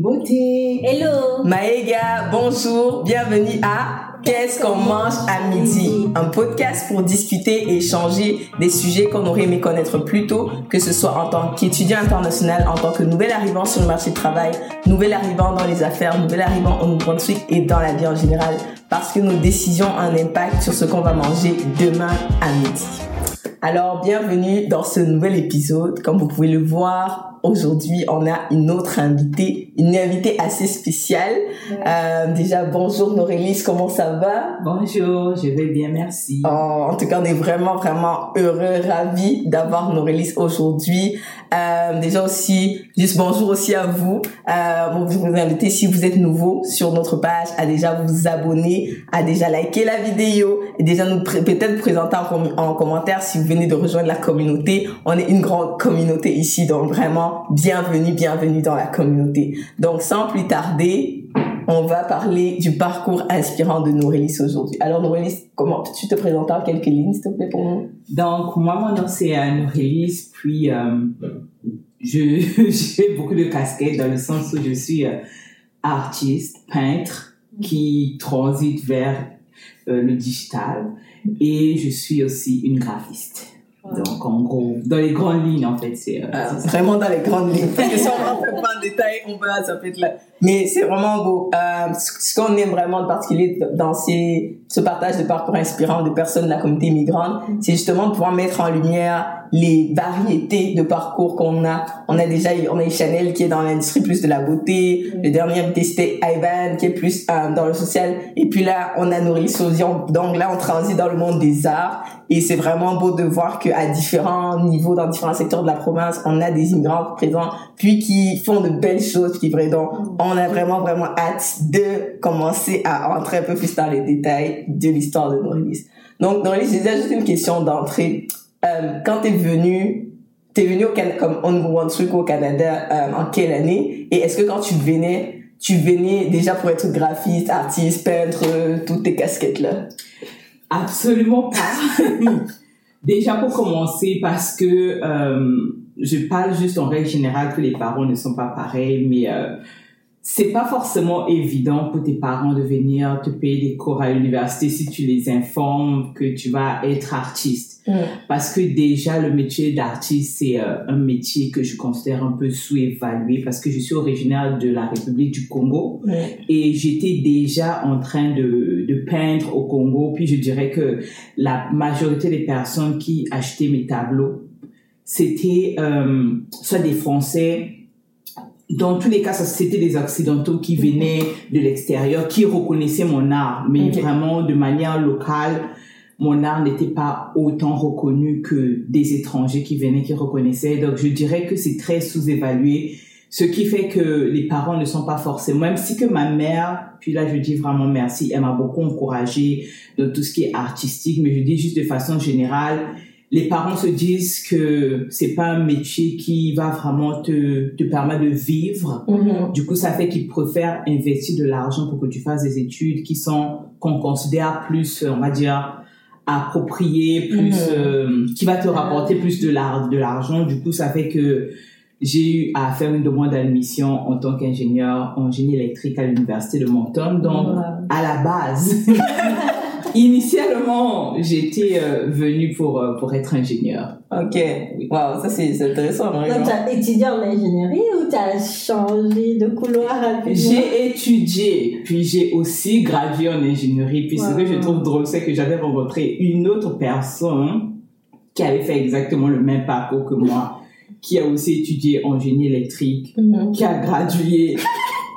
Beauté. Hello. Maëga, bonjour. Bienvenue à Qu'est-ce qu'on mange à midi? Un podcast pour discuter et échanger des sujets qu'on aurait aimé connaître plus tôt, que ce soit en tant qu'étudiant international, en tant que nouvel arrivant sur le marché du travail, nouvel arrivant dans les affaires, nouvel arrivant au Nouveau-Brunswick et dans la vie en général, parce que nos décisions ont un impact sur ce qu'on va manger demain à midi. Alors, bienvenue dans ce nouvel épisode. Comme vous pouvez le voir, aujourd'hui, on a une autre invitée, une invitée assez spéciale. Euh, déjà, bonjour Norélis, comment ça va? Bonjour, je vais bien, merci. Oh, en tout cas, on est vraiment, vraiment heureux, ravis d'avoir Norélis aujourd'hui. Euh, déjà aussi, juste bonjour aussi à vous. Euh, vous vous inviter, si vous êtes nouveau sur notre page, à déjà vous abonner, à déjà liker la vidéo et déjà nous peut-être présenter en, en commentaire si vous venez de rejoindre la communauté. On est une grande communauté ici, donc vraiment bienvenue, bienvenue dans la communauté. Donc sans plus tarder, on va parler du parcours inspirant de Norélis aujourd'hui. Alors Norélis, comment tu te présentes en quelques lignes, s'il te plaît, pour nous? Donc, moi, mon nom, c'est euh, Norélis, puis euh, j'ai beaucoup de casquettes dans le sens où je suis euh, artiste, peintre, qui transite vers euh, le digital, et je suis aussi une graphiste. Donc, en gros, dans les grandes lignes, en fait, c'est... Euh, ça. vraiment dans les grandes lignes. Parce que si on rentre pas en détail, on ça peut être là. Mais c'est vraiment beau. Euh, ce ce qu'on aime vraiment de particulier dans ces, ce partage de parcours inspirants de personnes de la communauté migrante, c'est justement de pouvoir mettre en lumière les variétés de parcours qu'on a. On a déjà, on a Chanel qui est dans l'industrie plus de la beauté. Le dernier invité c'était Ivan qui est plus euh, dans le social. Et puis là, on a Nourri Sosian. Donc là, on transite dans le monde des arts. Et c'est vraiment beau de voir qu'à différents niveaux, dans différents secteurs de la province, on a des immigrants présents, puis qui font de belles choses, qui vrai. Donc, on a vraiment, vraiment hâte de commencer à entrer un peu plus dans les détails de l'histoire de Norélis. Donc, Norélis, déjà juste une question d'entrée. Euh, quand t'es venu, t'es venu au Canada, comme on au Canada, euh, en quelle année? Et est-ce que quand tu venais, tu venais déjà pour être graphiste, artiste, peintre, toutes tes casquettes là? Absolument pas. Déjà pour commencer, parce que euh, je parle juste en règle générale que les parents ne sont pas pareils, mais c'est pas forcément évident pour tes parents de venir te payer des cours à l'université si tu les informes que tu vas être artiste. Parce que déjà, le métier d'artiste, c'est euh, un métier que je considère un peu sous-évalué parce que je suis originaire de la République du Congo Ouais. et j'étais déjà en train de, de peindre au Congo. Puis je dirais que la majorité des personnes qui achetaient mes tableaux, c'était euh, soit des Français, dans tous les cas, ça, c'était des Occidentaux qui venaient de l'extérieur, qui reconnaissaient mon art, mais vraiment de manière locale. Mon art n'était pas autant reconnu que des étrangers qui venaient, qui reconnaissaient. Donc, je dirais que c'est très sous-évalué. Ce qui fait que les parents ne sont pas forcément, même si que ma mère, puis là je dis vraiment merci, elle m'a beaucoup encouragée dans tout ce qui est artistique, mais je dis juste de façon générale, les parents se disent que c'est pas un métier qui va vraiment te, te permettre de vivre. Mhm. Du coup, ça fait qu'ils préfèrent investir de l'argent pour que tu fasses des études qui sont, qu'on considère plus, on va dire, appropriées, plus, Mhm. euh, qui va te rapporter plus de l'argent. Du coup, ça fait que j'ai eu à faire une demande d'admission en tant qu'ingénieur en génie électrique à l'université de Moncton. Donc, à la base, initialement, j'étais euh, venue pour, euh, pour être ingénieur. Ok. Wow, ça c'est c'est intéressant, Donc, vraiment. tu as étudié en ingénierie ou tu as changé de couloir rapidement J'ai étudié, puis j'ai aussi gradué en ingénierie. Puis ce que je trouve drôle, c'est que j'avais rencontré une autre personne qui avait fait exactement le même parcours que moi, qui a aussi étudié en génie électrique, Mhm. qui a gradué.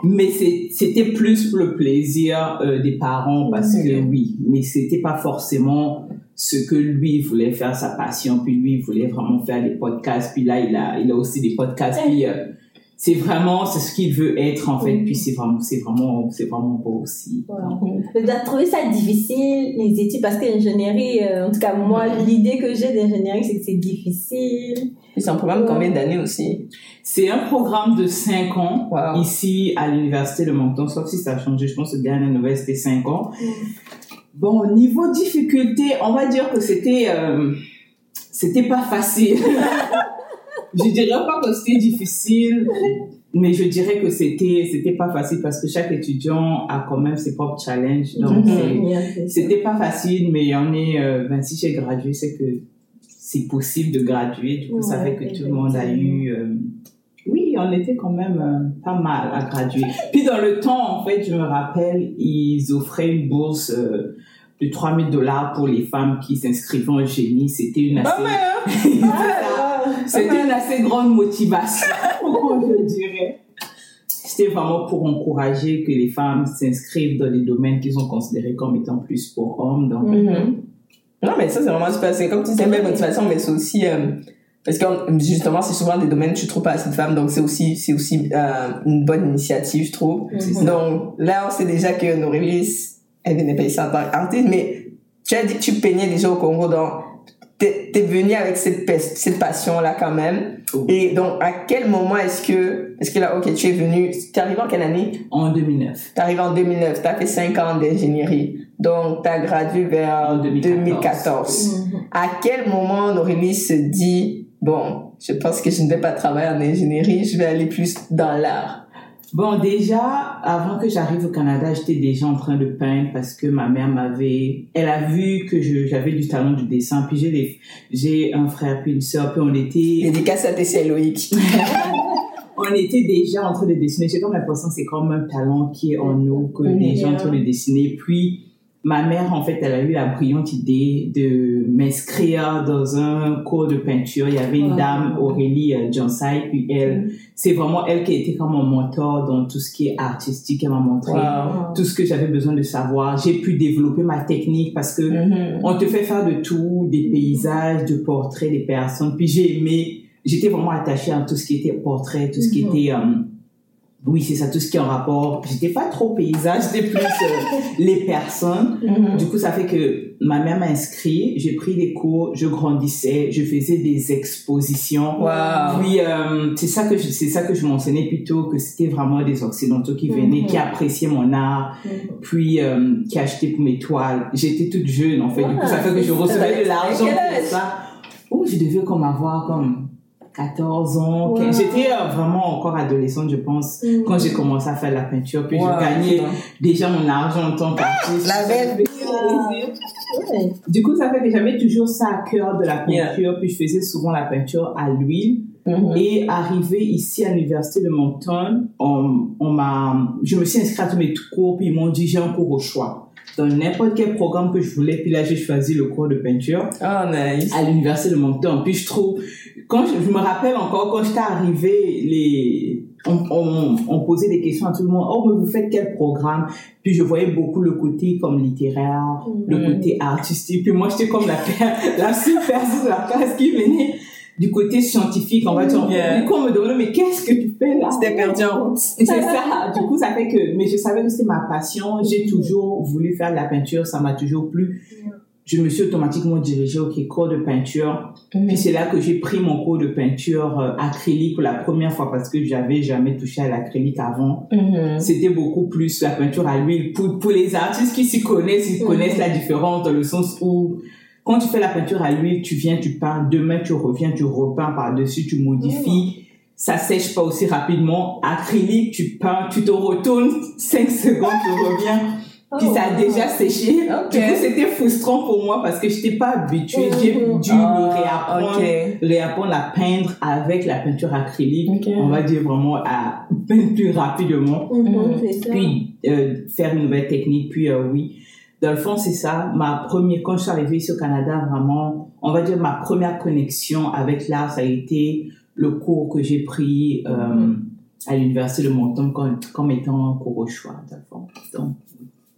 Mais c'était plus pour le plaisir euh, des parents parce que oui, mais c'était pas forcément ce que lui voulait faire sa passion. Puis lui, il voulait vraiment faire des podcasts. Puis là, il a, il a aussi des podcasts. Puis euh, c'est vraiment, c'est ce qu'il veut être en fait. Puis c'est vraiment, c'est vraiment, c'est vraiment beau aussi. Tu as trouvé ça difficile, les études, parce que l'ingénierie, euh, en tout cas, moi, l'idée que j'ai d'ingénierie, c'est que c'est difficile. C'est un programme de combien d'années aussi? C'est un programme de 5 ans Wow. ici à l'université de Moncton, sauf si ça a changé. Je pense que la dernière nouvelle, c'était 5 ans. Bon, niveau difficulté, on va dire que c'était euh, c'était pas facile. Je dirais pas que c'était difficile. mais je dirais que c'était c'était pas facile parce que chaque étudiant a quand même ses propres challenges donc Mhm. ça. c'était pas facile mais il y en est euh, ben, si j'ai gradué c'est que c'est possible de graduer du coup ça fait que tout le monde a eu euh, oui on était quand même euh, pas mal à graduer puis dans le temps en fait je me rappelle ils offraient une bourse euh, de 3000 dollars pour les femmes qui s'inscrivaient en génie c'était une assez hein? Ah, c'était une assez grande motivation, je dirais. C'était vraiment pour encourager que les femmes s'inscrivent dans les domaines qu'ils ont considérés comme étant plus pour hommes. Donc, Mhm. Non, mais ça, c'est vraiment super. C'est comme tu disais, motivation, mais c'est aussi, euh, parce que justement, c'est souvent des domaines où tu trouves pas assez de femmes, donc c'est aussi, c'est aussi euh, une bonne initiative, je trouve. Mhm. Donc là, on sait déjà que Norélis, elle venait pas ici en tant qu'artiste, mais tu as dit que tu peignais déjà au Congo, donc t'es es venu avec cette, cette passion-là quand même. Oh. Et donc, à quel moment est-ce que, est-ce que là, ok, tu es venu, t'es arrivé en quelle année? en 2009. T'es arrivé en 2009, t'as fait 5 ans d'ingénierie. Donc, t'as gradué vers En 2014. 2014. Mhm. À quel moment Aurélie se dit, bon, je pense que je ne vais pas travailler en ingénierie, je vais aller plus dans l'art. Bon, déjà, avant que j'arrive au Canada, j'étais déjà en train de peindre parce que ma mère m'avait, elle a vu que j'avais du talent du dessin. Puis j'ai des, j'ai un frère puis une sœur, puis on était, Dédicace à tes Loïc. on était déjà en train de dessiner. J'ai comme l'impression c'est comme un talent qui est en nous, que Mhm. des gens en train de dessiner. Puis, ma mère, en fait, elle a eu la brillante idée de m'inscrire dans un cours de peinture. Il y avait une dame, Aurélie euh, Johnsai, puis elle, c'est vraiment elle qui a été comme mon mentor dans tout ce qui est artistique. Elle m'a montré Wow. tout ce que j'avais besoin de savoir. J'ai pu développer ma technique parce que Mhm. on te fait faire de tout, des paysages, de portraits des personnes. Puis j'ai aimé, j'étais vraiment attachée à tout ce qui était portrait, tout ce qui Mhm. était, euh, oui, c'est ça, tout ce qui est en rapport. J'étais pas trop paysage, j'étais plus euh, les personnes. Mhm. Du coup, ça fait que ma mère m'a inscrit, j'ai pris des cours, je grandissais, je faisais des expositions. Wow. Puis euh, c'est ça que je, c'est ça que je mentionnais plutôt que c'était vraiment des occidentaux qui venaient, Mhm. qui appréciaient mon art, Mhm. puis euh, qui achetaient pour mes toiles. J'étais toute jeune en fait, du coup Ah, ça fait que je recevais de l'argent pour ça. Ouh, je devais comme avoir comme 14 ans. Wow. 15. J'étais euh, vraiment encore adolescente, je pense, Mhm. quand j'ai commencé à faire la peinture. Puis Wow. je gagnais déjà mon argent en tant qu'artiste. La belle. Ouais. Du coup, ça fait que j'avais toujours ça à cœur de la peinture. Puis je faisais souvent la peinture à l'huile. Mhm. Et arrivé ici à l'université de Moncton, on, on m'a, je me suis inscrite à tous mes cours, puis ils m'ont dit j'ai un cours au choix. Dans n'importe quel programme que je voulais, puis là j'ai choisi le cours de peinture Oh, nice. à l'université de Moncton. Puis je trouve, quand je, je me rappelle encore quand j'étais arrivée, les, on, on, on posait des questions à tout le monde. Oh, mais vous faites quel programme? Puis je voyais beaucoup le côté comme littéraire, le côté artistique. Puis moi, j'étais comme la, la seule personne de la classe qui venait du côté scientifique. On va dire, Yeah. du coup, on me demandait, mais qu'est-ce que tu fais là? C'était perdu en route. C'est ça. Du coup, ça fait que, mais je savais que c'était ma passion. J'ai toujours voulu faire de la peinture. Ça m'a toujours plu. Je me suis automatiquement dirigée au cours de peinture. Puis c'est là que j'ai pris mon cours de peinture euh, acrylique pour la première fois parce que j'avais jamais touché à l'acrylique avant. Mhm. C'était beaucoup plus la peinture à l'huile. Pour, pour les artistes qui s'y connaissent, ils Mhm. connaissent la différence dans le sens où quand tu fais la peinture à l'huile, tu viens, tu peins, demain tu reviens, tu repeins par-dessus, tu modifies. Ça sèche pas aussi rapidement. Acrylique, tu peins, tu te retournes 5 secondes, tu reviens. Puis ça a Oh, déjà séché. Du coup, c'était frustrant pour moi parce que je n'étais pas habituée. J'ai Mhm. dû Ah, me réapprendre ok. réapprendre à peindre avec la peinture acrylique, on va dire vraiment à peindre plus rapidement, Mhm, Mhm. ça. puis euh, faire une nouvelle technique, puis euh, oui. Dans le fond, c'est ça. Ma première, quand je suis arrivée ici au Canada, vraiment, on va dire ma première connexion avec l'art, ça a été le cours que j'ai pris euh, Mhm. à l'université de Moncton comme, comme étant un cours au choix. Dans le fond. Donc,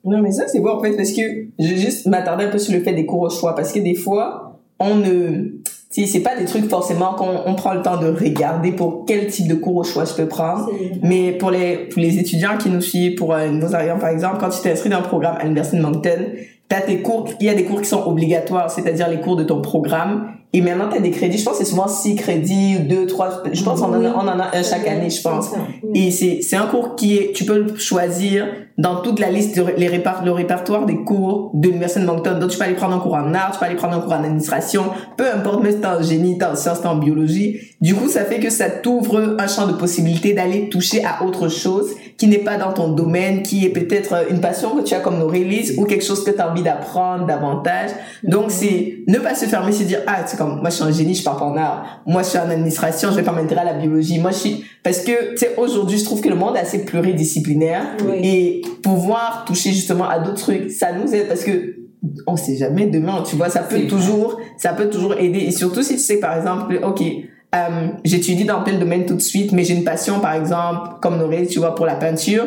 Non, mais ça, c'est bon, en fait, parce que je vais juste m'attarder un peu sur le fait des cours au choix, parce que des fois, on ne, sais, c'est pas des trucs forcément qu'on on prend le temps de regarder pour quel type de cours au choix je peux prendre. Mais pour les, pour les étudiants qui nous suivent, pour euh, nos arrivants par exemple, quand tu t'es inscrit dans un programme à l'Université de Moncton, t'as tes cours, il y a des cours qui sont obligatoires, c'est-à-dire les cours de ton programme, Et maintenant, tu as des crédits. Je pense que c'est souvent 6 crédits, 2, 3. Je pense qu'on en, a- on en a un chaque année, je pense. Et c'est, c'est un cours qui est, tu peux le choisir dans toute la liste, de, les répar- le répertoire des cours de l'Université de Moncton. Donc, tu peux aller prendre un cours en art, tu peux aller prendre un cours en administration, peu importe, si t'es en génie, t'es en sciences, t'es en biologie. Du coup, ça fait que ça t'ouvre un champ de possibilités d'aller toucher à autre chose qui n'est pas dans ton domaine, qui est peut-être euh, une passion que tu as comme Norélis ou quelque chose que tu as envie d'apprendre davantage. Donc, c'est ne pas se fermer, c'est dire, ah, c'est comme, moi, je suis en génie, je pars pas en art. Moi, je suis en administration, je vais pas m'intéresser à la biologie. Moi, je suis, parce que, tu sais, aujourd'hui, je trouve que le monde est assez pluridisciplinaire Oui. et pouvoir toucher justement à d'autres trucs, ça nous aide parce que on sait jamais demain, tu vois, ça peut toujours, ça peut toujours aider et surtout si tu sais, par exemple, ok, euh, j'étudie dans tel domaine tout de suite, mais j'ai une passion, par exemple, comme Noré, tu vois, pour la peinture.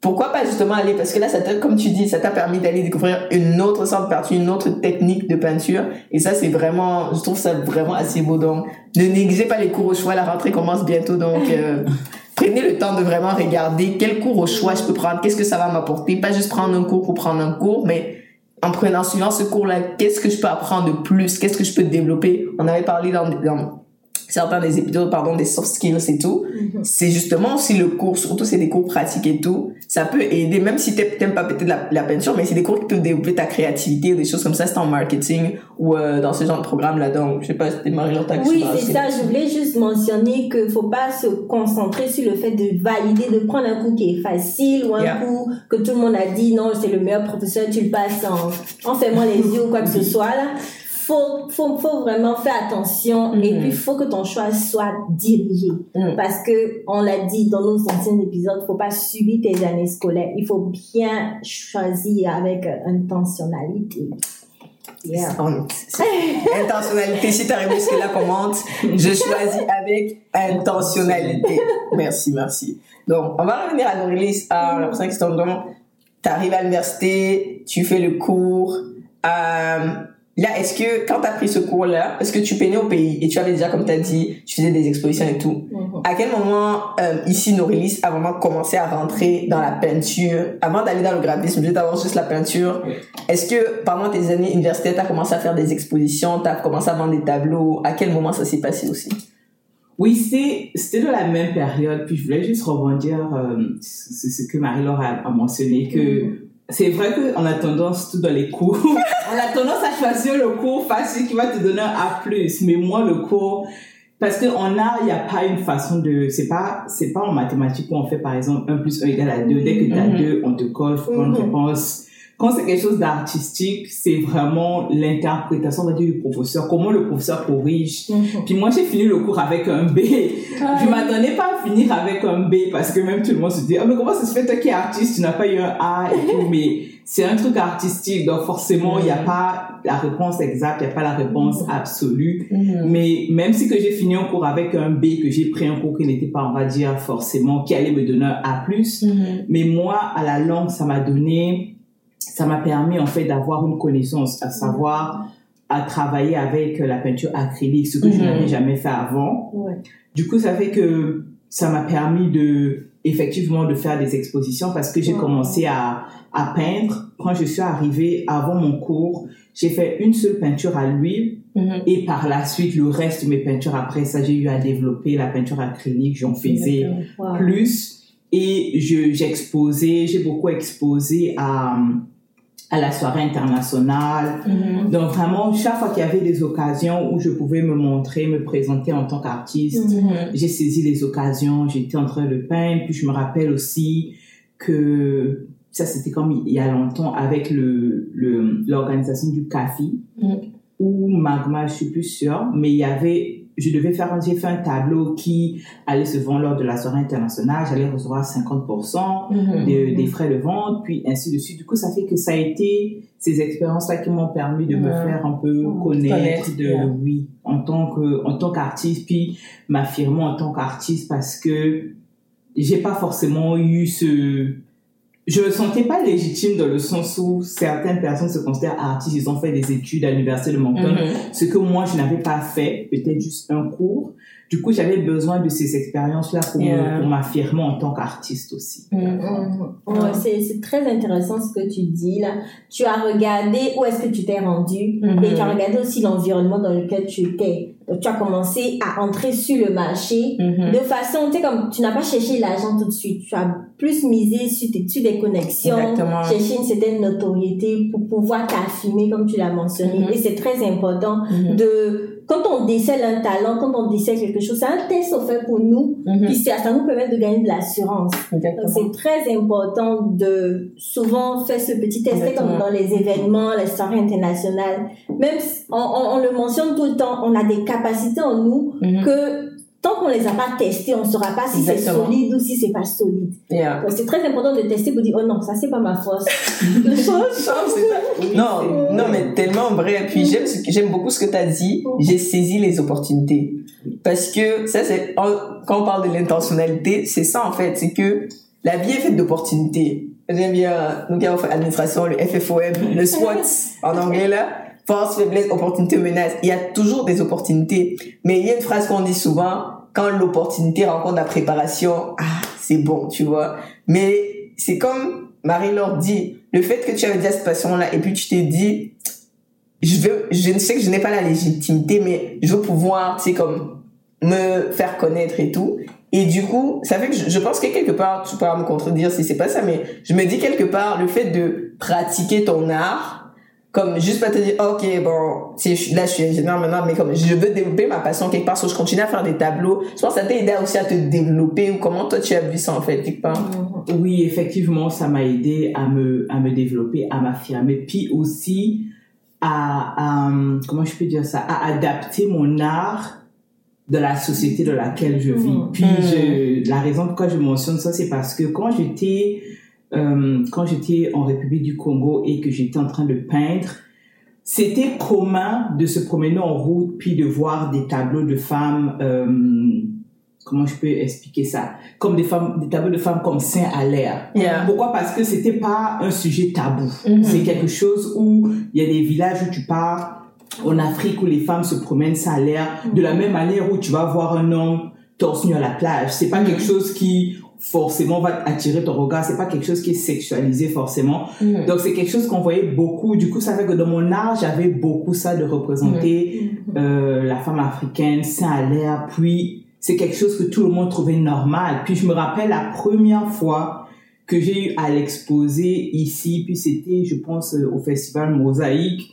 Pourquoi pas justement aller? Parce que là, ça t'a, comme tu dis, ça t'a permis d'aller découvrir une autre sorte de peinture, une autre technique de peinture. Et ça, c'est vraiment, je trouve ça vraiment assez beau. Donc, ne négligez pas les cours au choix. La rentrée commence bientôt, donc euh, prenez le temps de vraiment regarder quel cours au choix je peux prendre, qu'est-ce que ça va m'apporter. Pas juste prendre un cours pour prendre un cours, mais en prenant, en suivant ce cours-là, qu'est-ce que je peux apprendre de plus, qu'est-ce que je peux développer. On avait parlé dans, dans certains des épisodes, pardon, des soft skills et tout. C'est justement aussi le cours, surtout c'est des cours pratiques et tout. Ça peut aider, même si t'aimes pas peut-être la, la peinture, mais c'est des cours qui peuvent développer ta créativité ou des choses comme ça, c'est en marketing ou euh, dans ce genre de programme-là. Donc, je sais pas, c'était quelque Oui, c'est ça. Je voulais juste mentionner qu'il faut pas se concentrer sur le fait de valider, de prendre un cours qui est facile ou un Yeah. cours que tout le monde a dit non, c'est le meilleur professeur, tu le passes en, en fermant les yeux ou quoi que ce soit là. Faut, faut, faut vraiment faire attention et Mhm. puis faut que ton choix soit dirigé. Mhm. Parce que, on l'a dit dans nos anciens épisodes, faut pas subir tes années scolaires. Il faut bien choisir avec intentionnalité. Yeah. Intentionnalité, si t'arrives jusque-là, commente. Je choisis avec intentionnalité. Merci, merci. Donc, on va revenir à Norélis, à la personne qui se tombe donc, t'arrives à l'université, tu fais le cours, euh, Là, est-ce que quand tu as pris ce cours-là, est-ce que tu peignais au pays et tu avais déjà, comme tu as dit, tu faisais des expositions et tout Mhm. À quel moment, euh, ici, Norélis a vraiment commencé à rentrer dans la peinture Avant d'aller dans le graphisme, juste d'avoir juste la peinture, est-ce que pendant tes années universitaires, tu as commencé à faire des expositions, tu as commencé à vendre des tableaux? À quel moment ça s'est passé aussi? Oui, c'est- c'était de la même période. Puis je voulais juste rebondir euh, sur ce que Marie-Laure a, a mentionné, que c'est vrai qu'on a tendance, tout dans les cours, on a tendance à choisir le cours facile qui va te donner un A+. Mais moi, le cours, parce qu'en art, il n'y a pas une façon de... C'est pas, c'est pas en mathématiques où on fait, par exemple, 1 plus 1 égale à 2. Dès que tu as Mhm. 2, on te colle, faut prendre réponse. Quand c'est quelque chose d'artistique, c'est vraiment l'interprétation, on va dire, du professeur. Comment le professeur corrige. Mhm. Puis moi, j'ai fini le cours avec un B. Je m'attendais pas à finir avec un B parce que même tout le monde se dit, ah, mais comment ça se fait, toi qui es artiste, tu n'as pas eu un A et tout, mais c'est un truc artistique, donc forcément, il n'y a pas la réponse exacte, il n'y a pas la réponse absolue. Mais même si que j'ai fini un cours avec un B, que j'ai pris un cours qui n'était pas, on va dire, forcément, qui allait me donner un A+, mais moi, à la langue, ça m'a donné, ça m'a permis en fait d'avoir une connaissance, à savoir à travailler avec la peinture acrylique, ce que je Mhm. n'avais jamais fait avant. Ouais. Du coup, ça fait que ça m'a permis de effectivement de faire des expositions parce que j'ai Ouais. commencé à, à peindre. Quand je suis arrivée avant mon cours, j'ai fait une seule peinture à l'huile et par la suite, le reste de mes peintures après ça, j'ai eu à développer la peinture acrylique. J'en faisais Wow. plus et je j'exposais j'ai beaucoup exposé à à la soirée internationale. Donc vraiment chaque fois qu'il y avait des occasions où je pouvais me montrer me présenter en tant qu'artiste j'ai saisi les occasions j'étais en train de peindre. Puis je me rappelle aussi que ça c'était comme il y a longtemps avec le le l'organisation du CAFI Mhm. ou Magma je suis plus sûre mais il y avait je devais faire un, j'ai fait un tableau qui allait se vendre lors de la soirée internationale, j'allais recevoir 50% de- des frais de vente, puis ainsi de suite. Du coup, ça fait que ça a été ces expériences-là qui m'ont permis de me faire un peu connaître Connaître, de, oui, en tant que, en tant qu'artiste, puis m'affirmer en tant qu'artiste parce que j'ai pas forcément eu ce, je me sentais pas légitime dans le sens où certaines personnes se considèrent artistes, ils ont fait des études à l'université de Moncton, Mhm. ce que moi je n'avais pas fait, peut-être juste un cours. Du coup, j'avais besoin de ces expériences-là pour, Yeah. m'affirmer en tant qu'artiste aussi. Mhm. Mhm. Ouais, c'est, c'est très intéressant ce que tu dis là. Tu as regardé où est-ce que tu t'es rendu Mhm. et tu as regardé aussi l'environnement dans lequel tu étais. Donc tu as commencé à entrer sur le marché Mhm. de façon, tu sais, comme tu n'as pas cherché l'argent tout de suite. Tu as plus misé sur, tes, sur des connexions, Exactement. cherché une certaine notoriété pour pouvoir t'affirmer comme tu l'as mentionné. Mhm. Et c'est très important Mhm. de, quand on décèle un talent, quand on décèle quelque chose, c'est un test offert pour nous. Mhm. Puis ça, ça nous permet de gagner de l'assurance. Donc, c'est très important de souvent faire ce petit test, C'est comme dans les événements, les soirées internationales. Même on, on, on le mentionne tout le temps, on a des capacités en nous Mhm. que tant qu'on les a pas testées, on saura pas si c'est solide ou si c'est pas solide. Yeah. Donc c'est très important de tester pour dire oh non ça c'est pas ma force. Non, non, mais tellement vrai. Puis j'aime j'aime beaucoup ce que tu as dit. J'ai saisi les opportunités. Parce que ça, c'est, quand on parle de l'intentionnalité, c'est ça, en fait. C'est que la vie est faite d'opportunités. J'aime bien, nous qui avons fait administration, le FFOM, le SWOT, en anglais, là. Force, faiblesse, opportunité, menace. Il y a toujours des opportunités. Mais il y a une phrase qu'on dit souvent, quand l'opportunité rencontre la préparation, ah, c'est bon, tu vois. Mais c'est comme Marie-Laure dit, le fait que tu avais déjà cette passion-là et puis tu t'es dit, je veux, je sais que je n'ai pas la légitimité, mais je veux pouvoir, sais, comme, me faire connaître et tout. Et du coup, ça fait que je, je pense que quelque part, tu pourras me contredire si c'est pas ça, mais je me dis quelque part, le fait de pratiquer ton art, comme juste pas te dire, ok, bon, je là, je suis ingénieur maintenant, mais comme je veux développer ma passion quelque part, so je continue à faire des tableaux. Je pense que ça t'a aidé aussi à te développer ou comment toi tu as vu ça en fait, quelque part? Oui, effectivement, ça m'a aidé à me, à me développer, à m'affirmer, puis aussi à, à, comment je peux dire ça, à adapter mon art de la société dans laquelle je vis. Mhm. Puis je, la raison pourquoi je mentionne ça, c'est parce que quand j'étais, euh, quand j'étais en République du Congo et que j'étais en train de peindre, c'était commun de se promener en route puis de voir des tableaux de femmes. euh, comment je peux expliquer ça? Comme des femmes, des tableaux de femmes comme Saint à l'air. Yeah. Pourquoi? Parce que c'était pas un sujet tabou. Mhm. C'est quelque chose où il y a des villages où tu pars en Afrique où les femmes se promènent ça a l'air de la même manière où tu vas voir un homme torse nu à la plage. C'est pas Mhm. quelque chose qui forcément va attirer ton regard. C'est pas quelque chose qui est sexualisé forcément. Mhm. Donc c'est quelque chose qu'on voyait beaucoup. Du coup, ça fait que dans mon art, j'avais beaucoup ça de représenter euh, la femme africaine, sein à l'air. Puis c'est quelque chose que tout le monde trouvait normal. Puis je me rappelle la première fois que j'ai eu à l'exposer ici, puis c'était, je pense, euh, au festival Mosaïque.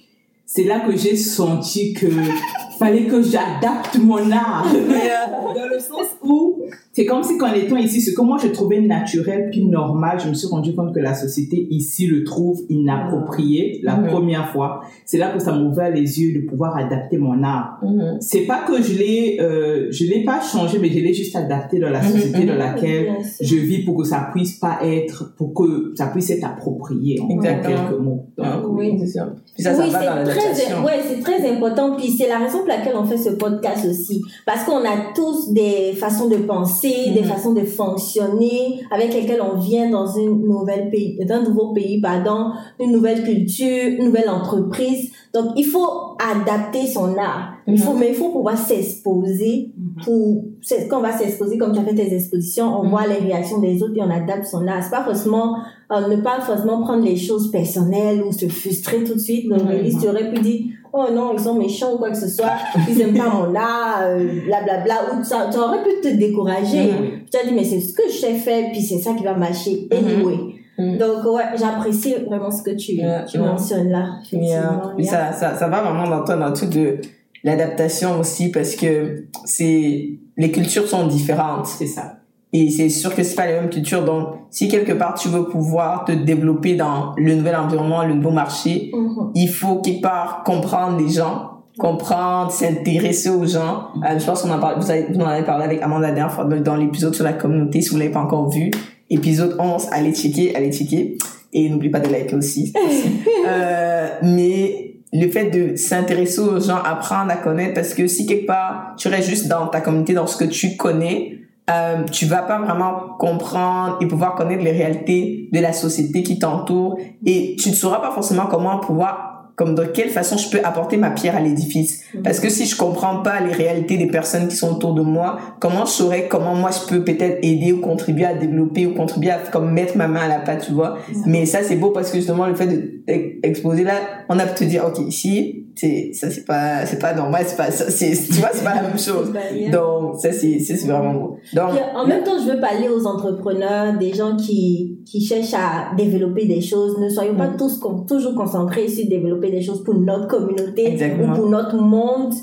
C'est là que j'ai senti que fallait que j'adapte mon art. Dans le sens où c'est comme si qu'en étant ici, ce que moi je trouvais naturel puis normal, je me suis rendu compte que la société ici le trouve inapproprié la Mhm. première fois. C'est là que ça m'a ouvert les yeux de pouvoir adapter mon art. Mhm. C'est pas que je l'ai, euh, je l'ai pas changé, mais je l'ai juste adapté dans la Mhm, société mhm. dans laquelle Bien sûr. je vis pour que ça puisse pas être, pour que ça puisse être approprié en Exactement. quelques mots. Donc, Oui. c'est sûr. Puis ça, ça oui, va dans très, ouais, c'est très important. Puis c'est la raison pour laquelle on fait ce podcast aussi. Parce qu'on a tous des façons de penser, des Mhm. façons de fonctionner avec lesquelles on vient dans une nouvelle pays, dans un nouveau pays, pardon, une nouvelle culture, une nouvelle entreprise. Donc, il faut adapter son art. Il faut, Mhm. mais il faut pouvoir s'exposer pour, c'est- quand on va s'exposer, comme tu as fait tes expositions, on voit les réactions des autres et on adapte son art. C'est pas forcément, euh, ne pas forcément prendre les choses personnelles ou se frustrer tout de suite. Mhm. réaliste aurait pu dire, oh non, ils sont méchants ou quoi que ce soit, ils aiment pas mon art, euh, blablabla, ou ça, ça aurait pu te décourager. Mhm. Tu as dit, mais c'est ce que je sais faire, puis c'est ça qui va marcher anyway. Mhm. Donc, ouais, j'apprécie vraiment ce que tu, Yeah, tu yeah. mentionnes là. Yeah. ça, ça, ça va vraiment dans, toi, dans tout de l'adaptation aussi parce que c'est, les cultures sont différentes. c'est ça. Et c'est sûr que c'est pas les mêmes cultures. Donc, si quelque part tu veux pouvoir te développer dans le nouvel environnement, le nouveau marché, Mhm. il faut quelque part comprendre les gens, comprendre, s'intéresser aux gens. Euh, je pense qu'on en parle, vous, avez, vous en avez parlé avec Amanda la dernière fois dans, l'épisode sur la communauté, si vous l'avez pas encore vu. Épisode 11, allez checker, allez checker. Et n'oubliez pas de liker aussi. euh, mais le fait de s'intéresser aux gens, apprendre à connaître, parce que si quelque part tu restes juste dans ta communauté, dans ce que tu connais, euh, tu vas pas vraiment comprendre et pouvoir connaître les réalités de la société qui t'entoure et tu ne sauras pas forcément comment pouvoir comme de quelle façon je peux apporter ma pierre à l'édifice. Mhm. Parce que si je comprends pas les réalités des personnes qui sont autour de moi, comment je saurais comment moi je peux peut-être aider ou contribuer à développer ou contribuer à comme mettre ma main à la pâte, tu vois. Mais ça c'est beau parce que justement le fait d'exposer là, on a pu te dire ok ici, c'est ça c'est pas c'est pas normal, c'est pas ça, c'est tu vois c'est pas la même chose. Donc ça c'est c'est vraiment beau. Donc Puis, en même temps, je veux parler aux entrepreneurs, des gens qui, qui cherchent à développer des choses. Ne soyons pas Mm. tous toujours concentrés sur développer des choses pour notre communauté Exactement. ou pour notre monde.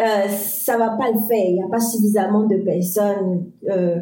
Euh, ça va pas le faire. Il n'y a pas suffisamment de personnes euh,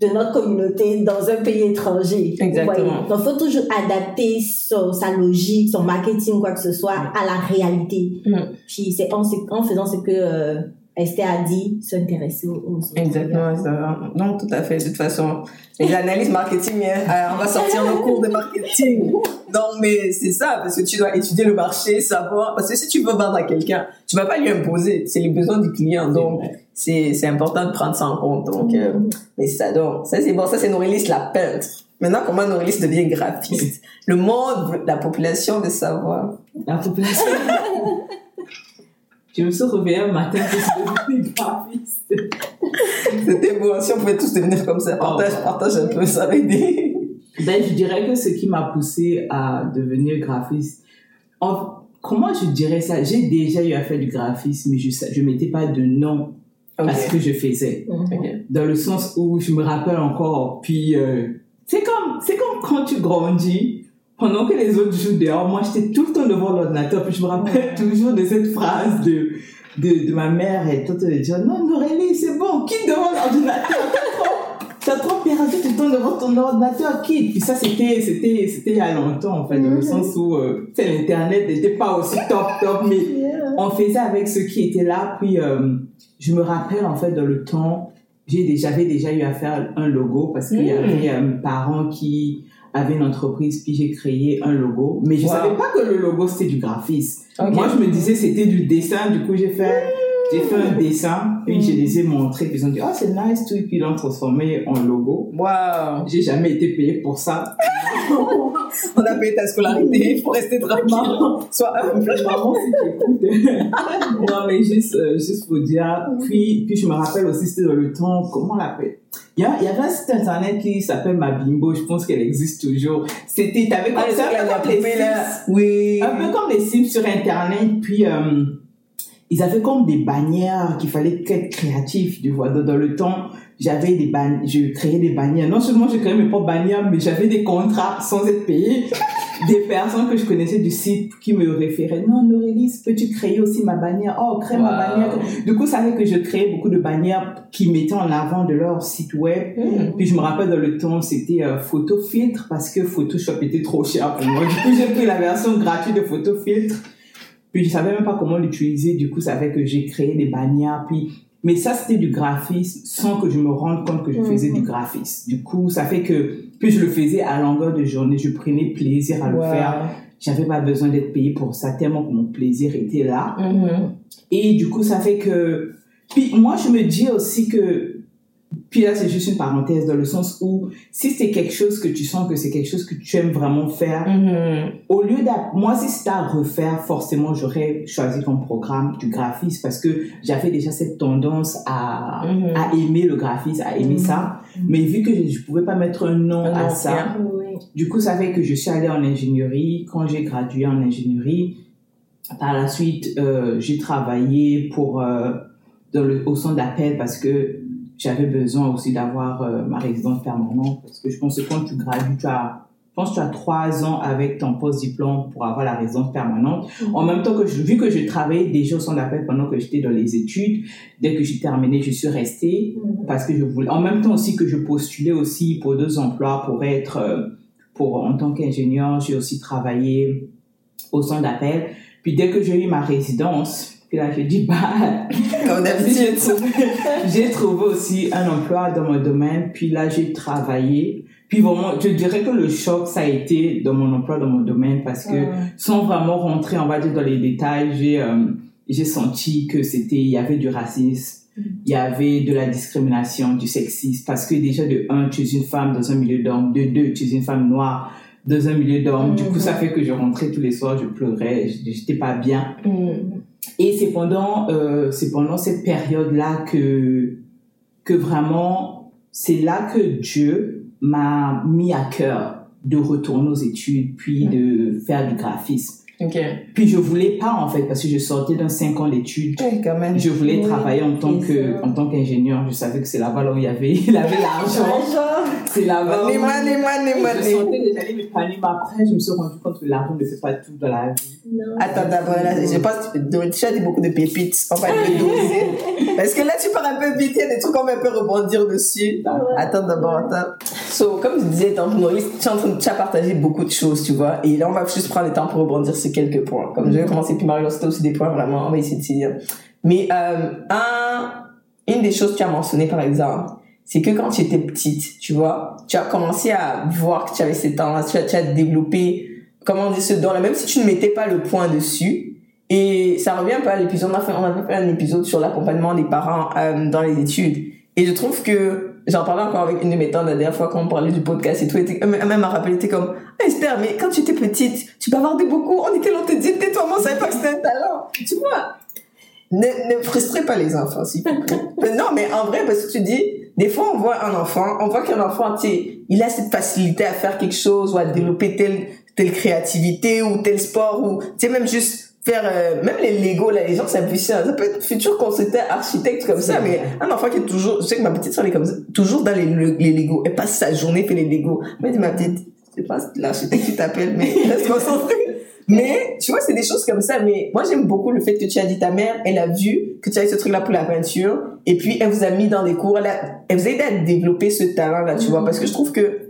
de notre communauté dans un pays étranger. Exactement. Donc, il faut toujours adapter son- sa logique, son marketing, quoi que ce soit, à la réalité. Mm. Puis c'est en, en faisant ce que Esther a dit, s'intéresser aux autres. Exactement, ça. non, tout à fait. De toute façon, les analyses marketing, hein, on va sortir nos cours de marketing. Non, mais c'est ça, parce que tu dois étudier le marché, savoir, parce que si tu veux vendre à quelqu'un, tu vas pas lui imposer, c'est les besoins du client, donc c'est c'est important de prendre ça en compte. Donc, euh, mais c'est ça, donc ça c'est bon, ça c'est Norélis la peintre. Maintenant, comment Norélis devient graphiste? Le monde, la population veut savoir. La population. je me suis réveillée un matin que je devenais graphiste. C'était beau, si on pouvait tous devenir comme ça. Partage, partage un peu ça avec des... Ben, je dirais que ce qui m'a poussé à devenir graphiste, en- comment je dirais ça? J'ai déjà eu à faire du graphisme, mais je je mettais pas de nom à ce que je faisais. Mhm. Dans le sens où je me rappelle encore, puis euh, c'est comme, c'est comme quand tu grandis, pendant que les autres jouent dehors, moi j'étais tout le temps devant l'ordinateur, puis je me rappelle toujours de cette phrase de, de, de ma mère, et tout de dire, non, Norélie, c'est bon, quitte devant l'ordinateur, t'as trop- trop perdu du temps devant ton ordinateur, quitte. Puis ça, c'était, c'était, c'était il y a longtemps, en fait, dans le Mhm. sens où, euh, l'internet n'était pas aussi top, top, mais on faisait avec ceux qui étaient là. Puis, euh, je me rappelle, en fait, dans le temps, j'ai déjà, j'avais déjà eu à faire un logo parce qu'il y Mm. avait euh, mes parents qui avaient une entreprise, puis j'ai créé un logo. Mais je Wow. savais pas que le logo, c'était du graphisme. Moi, je me disais, c'était du dessin. Du coup, j'ai fait, j'ai fait un dessin, puis je les ai montrés, puis ils ont dit, oh, c'est nice, tout, et puis ils l'ont transformé en logo. Waouh J'ai jamais été payé pour ça. On a payé ta scolarité, il faut rester tranquille. Sois humble. Maman, si tu non, mais juste, euh, juste pour dire. Puis, puis je me rappelle aussi, c'était dans le temps, comment on l'appelle? Il y, avait un site internet qui s'appelle Ma Bimbo, je pense qu'elle existe toujours. C'était, t'avais comme Ah, ça, comme. Sims. Oui. un peu comme les Sims sur internet, puis euh, ils avaient comme des bannières qu'il fallait être créatif, tu vois. Dans, dans le temps, j'avais des ban je créais des bannières. Non seulement je créais mes propres bannières, mais j'avais des contrats sans être payé. des personnes que je connaissais du site qui me référaient. Non, Norélis, peux-tu créer aussi ma bannière? Oh, crée ma bannière. Du coup, ça fait que je créais beaucoup de bannières qui mettaient en avant de leur site web. Mm. Puis je me rappelle dans le temps, c'était euh, photo filtre parce que Photoshop était trop cher pour moi. Du coup, j'ai pris la version gratuite de photo filtre. Puis je savais même pas comment l'utiliser. Du coup, ça fait que j'ai créé des bannières. Puis, mais ça, c'était du graphisme sans que je me rende compte que je faisais Mhm. du graphisme. Du coup, ça fait que, puis je le faisais à longueur de journée. Je prenais plaisir à le Wow. faire. J'avais pas besoin d'être payé pour ça tellement que mon plaisir était là. Mhm. Et du coup, ça fait que... Puis moi, je me dis aussi que... Puis là, c'est juste une parenthèse dans le sens où si c'est quelque chose que tu sens que c'est quelque chose que tu aimes vraiment faire, Mhm. au lieu d'a... Moi, si c'était à refaire, forcément, j'aurais choisi comme programme du graphisme parce que j'avais déjà cette tendance à, Mhm. à aimer le graphisme, à aimer ça. Mais vu que je ne pouvais pas mettre un nom Un à nom, ça. Oui. du coup, ça fait que je suis allée en ingénierie. Quand j'ai gradué en ingénierie, par la suite, euh, j'ai travaillé pour euh, dans le, au centre d'appel parce que j'avais besoin aussi d'avoir euh, ma résidence permanente. Parce que je pense que quand tu gradues, tu as, je pense que tu as trois ans avec ton post-diplôme pour avoir la résidence permanente. En même temps que je, vu que je travaillais déjà au centre d'appel pendant que j'étais dans les études, dès que j'ai terminé, je suis restée Mhm. parce que je voulais en même temps aussi que je postulais aussi pour deux emplois pour être euh, pour en tant qu'ingénieur j'ai aussi travaillé au centre d'appel puis dès que j'ai eu ma résidence puis là j'ai dit bah Comme d'habitude. j'ai trouvé aussi un emploi dans mon domaine puis là j'ai travaillé puis vraiment je dirais que le choc ça a été dans mon emploi dans mon domaine parce que sans vraiment rentrer, on va dire, dans les détails, j'ai euh, j'ai senti que c'était, il y avait du racisme. il y avait de la discrimination, du sexisme, parce que déjà de un, tu es une femme dans un milieu d'hommes, de deux, tu es une femme noire dans un milieu d'hommes. Du coup, ça fait que je rentrais tous les soirs, je pleurais, j'étais pas bien. Et c'est pendant, euh, c'est pendant cette période-là que, que vraiment, c'est là que Dieu m'a mis à cœur de retourner aux études, puis de faire du graphisme. Puis je voulais pas en fait parce que je sortais d'un 5 ans d'études. Ouais, quand même. Je voulais Oui, travailler en tant que ça. en tant qu'ingénieur. Je savais que c'est là-bas là où il y avait il avait l'argent. Argent. C'est là-bas. où- Je j'allais m'épanouir, mais après je me suis rendu compte que l'argent ne fait pas tout dans la vie. Non. Attends, d'abord, là, je pense que tu tu as dit beaucoup de pépites. On va peu doser. Parce que là, tu pars un peu vite, il y a des trucs qu'on va un peu rebondir dessus? Attends, d'abord, attends. So, comme je disais, Maurice, tu es en train de tu as partagé beaucoup de choses, tu vois. Et là, on va juste prendre le temps pour rebondir sur quelques points. Comme je vais commencer, puis Marie, c'était aussi des points vraiment, on va essayer de s'y dire. Mais, euh, un, une des choses que tu as mentionné, par exemple, c'est que quand tu étais petite, tu vois, tu as commencé à voir que tu avais ces talents, tu as, tu as développé, comment dire, ce don-là, même si tu ne mettais pas le point dessus. Et ça revient un peu à l'épisode, on a fait, on a fait un épisode sur l'accompagnement des parents euh, dans les études. Et je trouve que, j'en parlais encore avec une de mes tantes la dernière fois quand on parlait du podcast et tout, elle était- elle m'a rappelé, était comme, ah, Esther, mais quand tu étais petite, tu bavardais beaucoup, on était là, on te dit, tais-toi, on savait pas que c'était un talent. Tu vois? Ne, ne frustrez pas les enfants, s'il vous plaît. Non, mais en vrai, parce que tu dis, des fois, on voit un enfant, on voit qu'un enfant, tu sais, il a cette facilité à faire quelque chose ou à développer telle, telle créativité ou tel sport ou, tu sais, même juste faire, euh, même les Lego, là, les gens s'appuient ça peut être futur constructeur, architecte comme ça, mais un enfant qui est toujours, je sais que ma petite soeur elle est comme ça, toujours dans les, les Lego. Elle passe sa journée, fait les Lego. Je dis, ma petite, c'est pas l'architecte qui t'appelle, mais concentrée. Mais, tu vois, c'est des choses comme ça. Mais moi, j'aime beaucoup le fait que tu as dit ta mère, elle a vu que tu avais ce truc-là pour la peinture. Et puis, elle vous a mis dans des cours. Elle, a- elle vous a aidé à développer ce talent-là, tu vois. Parce que je trouve que,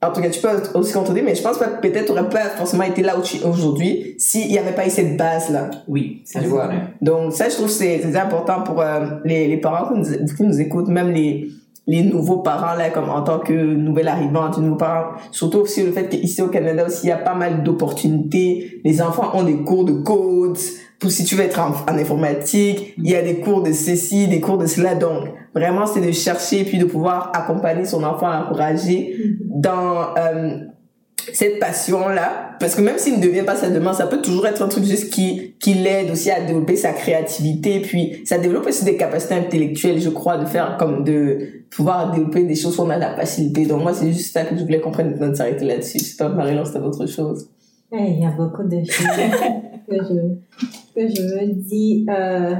en tout cas, tu peux aussi contredire, mais je pense pas, peut-être, t'aurais pas forcément été là tu aujourd'hui s'il y avait pas eu cette base-là. Oui, Tu c'est vois. vrai. Donc, ça, je trouve que c'est important pour euh, les, les parents qui nous, qui nous écoutent, même les, les nouveaux parents, là, comme en tant que nouvel arrivant, du nouveau parent. Surtout aussi le fait qu'ici au Canada aussi, il y a pas mal d'opportunités. Les enfants ont des cours de code. Pour si tu veux être en, en informatique, il y a des cours de ceci, des cours de cela. Donc, vraiment, c'est de chercher puis de pouvoir accompagner son enfant, l'encourager dans euh, cette passion-là. Parce que même s'il ne devient pas sa demande, ça peut toujours être un truc juste qui, qui l'aide aussi à développer sa créativité. Puis, ça développe aussi des capacités intellectuelles, je crois, de faire comme de pouvoir développer des choses où on a la facilité. Donc, moi, c'est juste ça que je voulais qu'on prenne notre s'arrêter là-dessus. C'est pas Marie-Laure, c'est autre chose. Eh, Il y a beaucoup de choses que je, que je veux dire. Euh,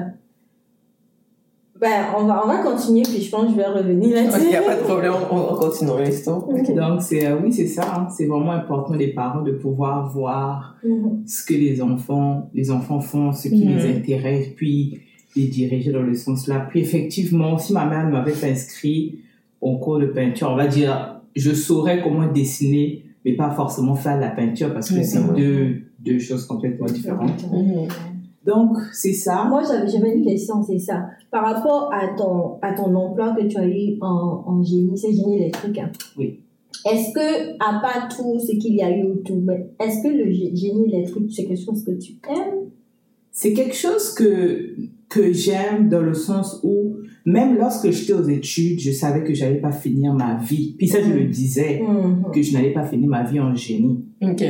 ben, on va, on va continuer, puis je pense que je vais revenir Il là-dessus. n'y a pas de problème, on, on continuera l'histoire. Ok. Donc c'est euh, oui c'est ça. hein. C'est vraiment important les parents de pouvoir voir Mhm. ce que les enfants les enfants font, ce qui les intéresse, puis les diriger dans le sens là. Puis effectivement, si ma mère m'avait pas inscrit au cours de peinture, on va dire, je saurais comment dessiner, mais pas forcément faire de la peinture parce que c'est deux deux choses complètement différentes. Donc c'est ça. Moi, j'avais une question, c'est ça. Par rapport à ton, à ton emploi que tu as eu en, en génie, c'est génie électrique. hein. Oui. Est-ce que, à part tout ce qu'il y a eu autour, mais est-ce que le gé- génie électrique, c'est quelque chose que tu aimes? C'est quelque chose que, que j'aime dans le sens où, même lorsque j'étais aux études, je savais que j'allais pas finir ma vie. Puis ça, je le disais, Mhm. que je n'allais pas finir ma vie en génie. Ok.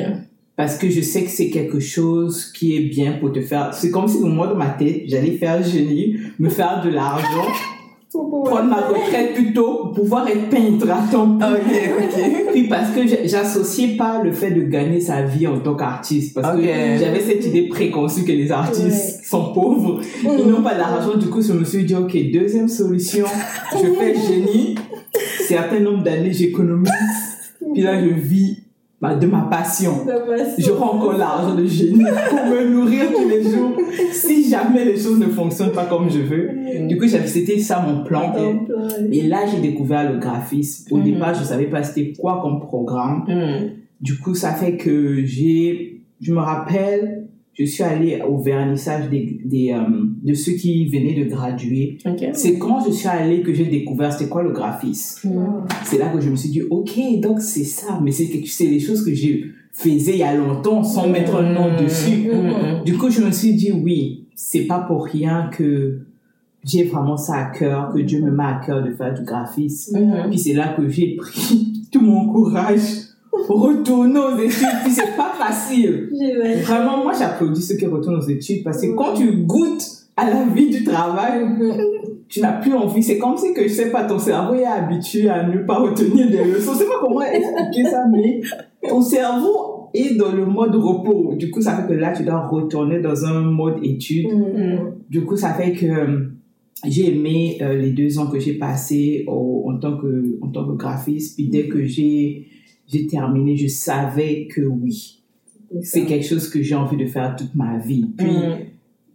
Parce que je sais que c'est quelque chose qui est bien pour te faire. C'est comme si, moi, dans ma tête, j'allais faire génie, me faire de l'argent, prendre ma retraite plutôt, pour pouvoir être peintre à temps. Ok, ok. Puis parce que j'a- j'associais pas le fait de gagner sa vie en tant qu'artiste. Parce que j'avais cette idée préconçue que les artistes sont pauvres. Ils n'ont pas d'argent. Du coup, je me suis dit, OK, deuxième solution, je fais génie. Certain nombre d'années, j'économise. Puis là, je vis de ma passion. J'aurai encore l'argent de génie pour me nourrir tous les jours. Si jamais les choses ne fonctionnent pas comme je veux. Du coup, c'était ça mon plan. Et là, j'ai découvert le graphisme. Au Mhm. départ, je savais pas c'était quoi comme programme. Mhm. Du coup, ça fait que j'ai, je me rappelle, je suis allée au vernissage des, des, euh, de ceux qui venaient de graduer. C'est quand je suis allée que j'ai découvert c'était quoi le graphisme. Mhm. C'est là que je me suis dit, ok, donc c'est ça. Mais c'est quelque, c'est les choses que j'ai faisais il y a longtemps sans mettre un nom dessus. Mhm. Du coup, je me suis dit, oui, c'est pas pour rien que j'ai vraiment ça à cœur, que Dieu me met à cœur de faire du graphisme. Puis c'est là que j'ai pris tout mon courage retourner aux études. Puis c'est pas facile. Vraiment, moi j'applaudis ceux qui retournent aux études parce que quand tu goûtes à la vie du travail, tu n'as plus envie. C'est comme si que, je sais pas, ton cerveau est habitué à ne pas retenir des leçons. Je sais pas comment expliquer ça, mais ton cerveau est dans le mode repos. Du coup, ça fait que là, tu dois retourner dans un mode étude. Mhm. Du coup, ça fait que euh, j'ai aimé euh, les deux ans que j'ai passé au- en tant que en tant que graphiste. Puis dès que j'ai j'ai terminé, je savais que oui, c'est quelque chose que j'ai envie de faire toute ma vie. Puis Mhm.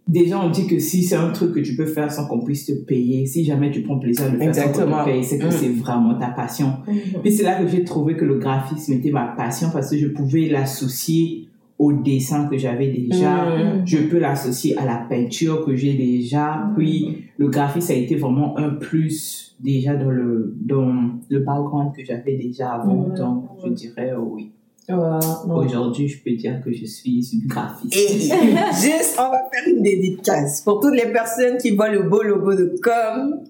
déjà, on dit que si c'est un truc que tu peux faire sans qu'on puisse te payer, si jamais tu prends plaisir à le faire sans qu'on Exactement. te paye, c'est que Mm. c'est vraiment ta passion. Mhm. Puis c'est là que j'ai trouvé que le graphisme était ma passion parce que je pouvais l'associer au dessin que j'avais déjà. Mhm. Je peux l'associer à la peinture que j'ai déjà. Puis le graphisme a été vraiment un plus déjà dans le, dans le background que j'avais déjà avant. Mhm. Donc je dirais euh, oui. Ouais. Aujourd'hui, je peux dire que je suis une graphiste. Et juste, on va faire une dédicace pour toutes les personnes qui voient le beau logo de Com.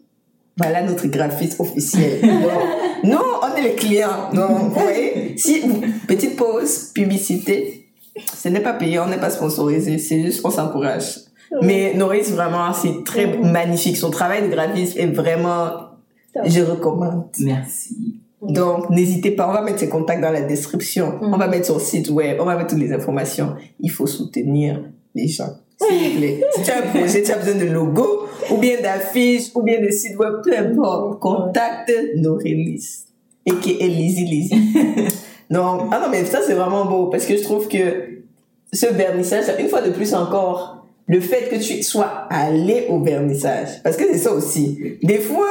Voilà notre graphiste officiel. Nous, on est les clients. Donc, vous voyez, si, petite pause, publicité, ce n'est pas payé, on n'est pas sponsorisé, c'est juste, on s'encourage. Mais Norris, vraiment, c'est très magnifique. Son travail de graphiste est vraiment, je recommande. Merci. Donc, n'hésitez pas, on va mettre ses contacts dans la description. Mhm. On va mettre son site web, on va mettre toutes les informations. Il faut soutenir les gens. S'il vous plaît. Si tu as un projet, tu as besoin de logo, ou bien d'affiches, ou bien de site web, peu importe. Contacte Norélis. Et qui est Lizzy Lizzy. Donc, ah non, mais ça, c'est vraiment beau. Parce que je trouve que ce vernissage, une fois de plus encore, le fait que tu sois allé au vernissage. Parce que c'est ça aussi. Des fois,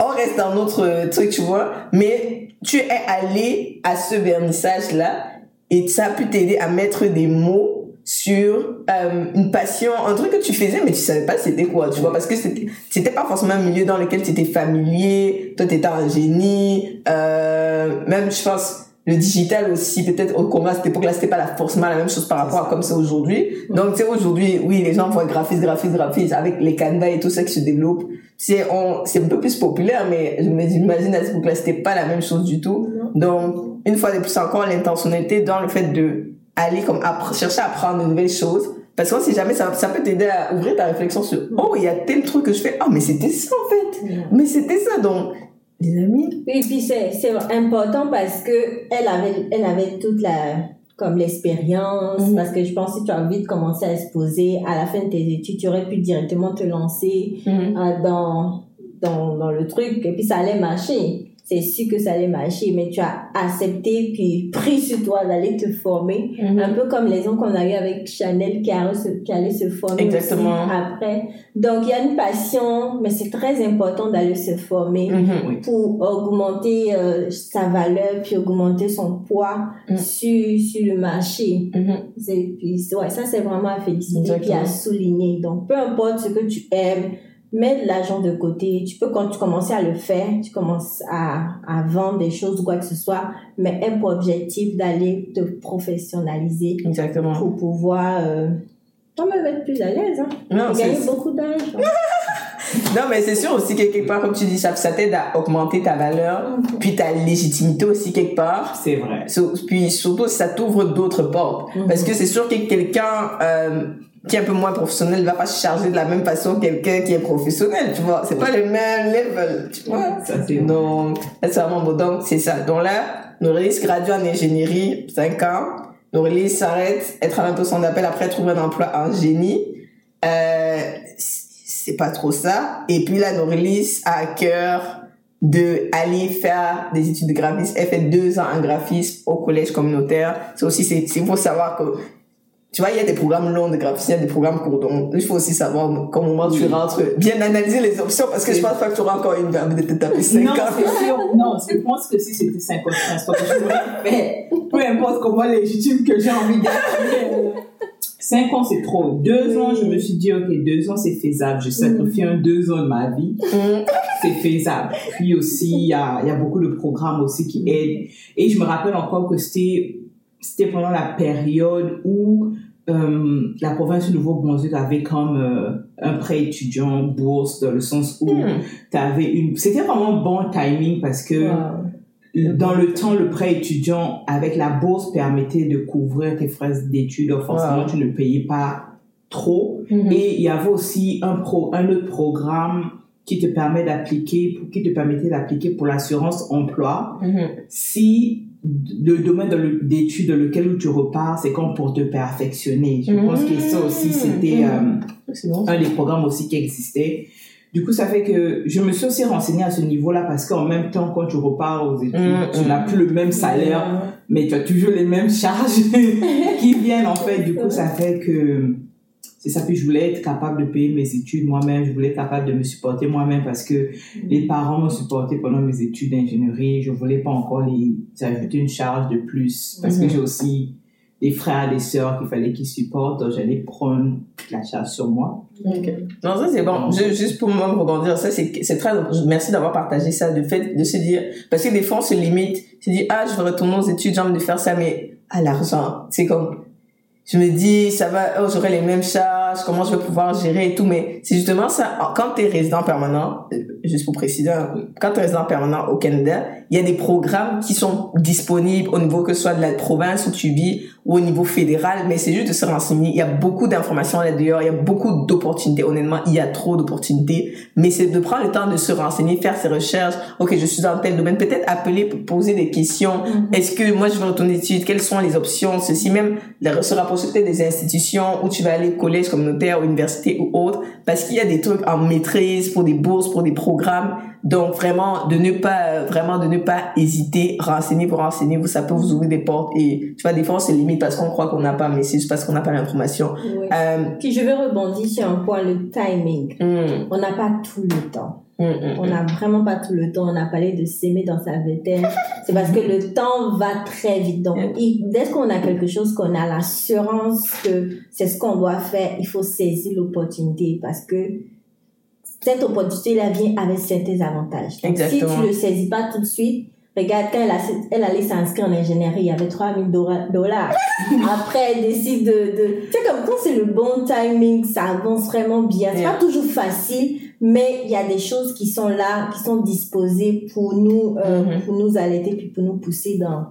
on reste dans notre truc, tu vois, mais tu es allé à ce vernissage-là et ça a pu t'aider à mettre des mots sur euh, une passion, un truc que tu faisais, mais tu savais pas c'était quoi, tu vois, parce que c'était c'était pas forcément un milieu dans lequel tu étais familier, toi tu étais un génie, euh, même je pense le digital aussi, peut-être au commun à cette époque-là, c'était pas la, forcément la même chose par rapport à comme c'est aujourd'hui. Donc, tu sais, aujourd'hui, oui, les gens voient graphiste, graphiste, graphiste, avec les canvas et tout ça qui se développe. C'est, on, c'est un peu plus populaire, mais je me- j'imagine à cette époque-là, c'était pas la même chose du tout. Donc, une fois de plus encore, l'intentionnalité dans le fait de aller comme chercher à apprendre de nouvelles choses. Parce qu'on sait jamais, ça, ça peut t'aider à ouvrir ta réflexion sur, oh, il y a tel truc que je fais, oh, mais c'était ça, en fait. Mais c'était ça, donc, les amis? Et puis c'est c'est important parce que elle avait elle avait toute la comme l'expérience Mhm. parce que je pense que si tu as envie de commencer à exposer à la fin de tes études tu aurais pu directement te lancer euh, dans dans dans le truc et puis ça allait marcher c'est sûr que ça allait marcher mais tu as accepté puis pris sur toi d'aller te former un peu comme les gens qu'on a eu avec Chanel qui, a, qui allait se former aussi Exactement. après donc il y a une passion mais c'est très important d'aller se former Mhm. pour augmenter euh, sa valeur puis augmenter son poids Mm. sur, sur le marché. Mhm. Puis, ouais, ça, c'est vraiment à féliciter puis à souligner. Donc, peu importe ce que tu aimes, mets l'argent de côté. Tu peux, quand tu commences à le faire, tu commences à, à vendre des choses ou quoi que ce soit, mais aie pour objectif d'aller te professionnaliser Exactement. pour pouvoir euh, quand même être plus à l'aise. Hein, Non, et gagner beaucoup d'argent. Non, mais c'est sûr aussi que quelque part, comme tu dis, ça, ça t'aide à augmenter ta valeur, puis ta légitimité aussi quelque part. C'est vrai. So- Puis surtout, ça t'ouvre d'autres portes. Mhm. Parce que c'est sûr que quelqu'un euh, qui est un peu moins professionnel va pas se charger de la même façon que quelqu'un qui est professionnel, tu vois. C'est pas le même level, tu vois. Ça, c'est là, c'est vraiment beau. Donc, c'est ça. Donc là, Norélis gradue en ingénierie, 5 ans. Norélis s'arrête, elle travaille un peu son appel, après elle trouve un emploi en génie. Euh, c'est pas trop ça. Et puis là, Norélis a à cœur de aller faire des études de graphisme. Elle fait deux ans en graphisme au collège communautaire. C'est aussi, c'est, c'est faut savoir que, tu vois, il y a des programmes longs de graphisme, il y a des programmes courts. Donc, il faut aussi savoir comment moment tu Oui. rentres, bien analyser les options parce que je pense pas que tu auras encore une envie de te taper 5 Non, ans. c'est sûr. Non, je pense que si c'était 50 transports, je fait. Peu importe comment légitime que j'ai envie d'être. 5 ans, c'est trop. 2 ans, je me suis dit, ok, 2 ans, c'est faisable. Je sacrifie un 2 ans de ma vie. Mm. C'est faisable. Puis aussi, il y a, il y a beaucoup de programmes aussi qui aident. Et je me rappelle encore que c'était, c'était pendant la période où euh, la province du Nouveau-Brunswick avait comme euh, un prêt étudiant bourse dans le sens où Hmm. tu avais une c'était vraiment bon timing parce que dans le temps le prêt étudiant avec la bourse permettait de couvrir tes frais d'études forcément Wow. tu ne payais pas trop Mhm. et il y avait aussi un pro un autre programme qui te permet d'appliquer qui te permettait d'appliquer pour l'assurance emploi Mhm. si le domaine d'études dans lequel tu repars, c'est comme pour te perfectionner. Je pense que ça aussi, c'était Mhm. euh, bon. un des programmes aussi qui existait. Du coup, ça fait que je me suis aussi renseignée à ce niveau-là parce qu'en même temps, quand tu repars aux études, Mhm. tu n'as plus le même salaire, mais tu as toujours les mêmes charges qui viennent en fait. Du coup, ça fait que c'est ça. Puis je voulais être capable de payer mes études moi-même. Je voulais être capable de me supporter moi-même parce que les parents m'ont supporté pendant mes études d'ingénierie. Je voulais pas encore les ajouter une charge de plus parce que j'ai aussi des frères des sœurs qu'il fallait qu'ils supportent. Donc j'allais prendre la charge sur moi. Ok. Non, ça c'est bon. Je- juste pour moi me rebondir, ça c'est c'est très. Merci d'avoir partagé ça, le fait de se dire parce que des fois on se limite, se dit ah je veux retourner aux études, j'ai envie de faire ça, mais à l'argent, c'est comme je me dis ça va, oh j'aurai les mêmes charges, comment je vais pouvoir gérer et tout, mais c'est justement ça. Quand t'es résident permanent, euh, juste pour préciser, hein, quand t'es résident permanent au Canada, il y a des programmes qui sont disponibles au niveau que ce soit de la province où tu vis ou au niveau fédéral, mais c'est juste de se renseigner. Il y a beaucoup d'informations là-dehors, il y a beaucoup d'opportunités. Honnêtement, il y a trop d'opportunités, mais c'est de prendre le temps de se renseigner, faire ses recherches. Ok, je suis dans tel domaine, peut-être appeler pour poser des questions. Est-ce que moi je veux retourner études Quelles sont les options? Ceci même, se rapprocher peut-être des institutions où tu vas aller collège communautaire, université ou autre, parce qu'il y a des trucs en maîtrise pour des bourses, pour des programmes. Donc vraiment de ne pas euh, vraiment de ne pas hésiter, renseigner pour renseigner vous, ça peut vous ouvrir des portes et tu vois des fois on se limite parce qu'on croit qu'on n'a pas, mais c'est juste parce qu'on n'a pas l'information. Oui. Euh, Puis je vais rebondir sur un point, le timing. hum, On n'a pas tout le temps. hum, hum, On n'a vraiment pas tout le temps. On a parlé de s'aimer dans sa vingtaine. C'est parce que le temps va très vite. Donc, il- dès qu'on a quelque chose, qu'on a l'assurance que c'est ce qu'on doit faire, il faut saisir l'opportunité parce que cette opportunité là vient avec certains avantages. Donc, si tu le saisis pas tout de suite, regarde quand elle, a, elle allait s'inscrire en ingénierie, il y avait 3000 dollars. Après, elle décide de, de, tu sais, comme quand c'est le bon timing, ça avance vraiment bien. C'est Yeah. pas toujours facile, mais il y a des choses qui sont là, qui sont disposées pour nous, euh, Mhm. pour nous allaiter puis pour nous pousser dans.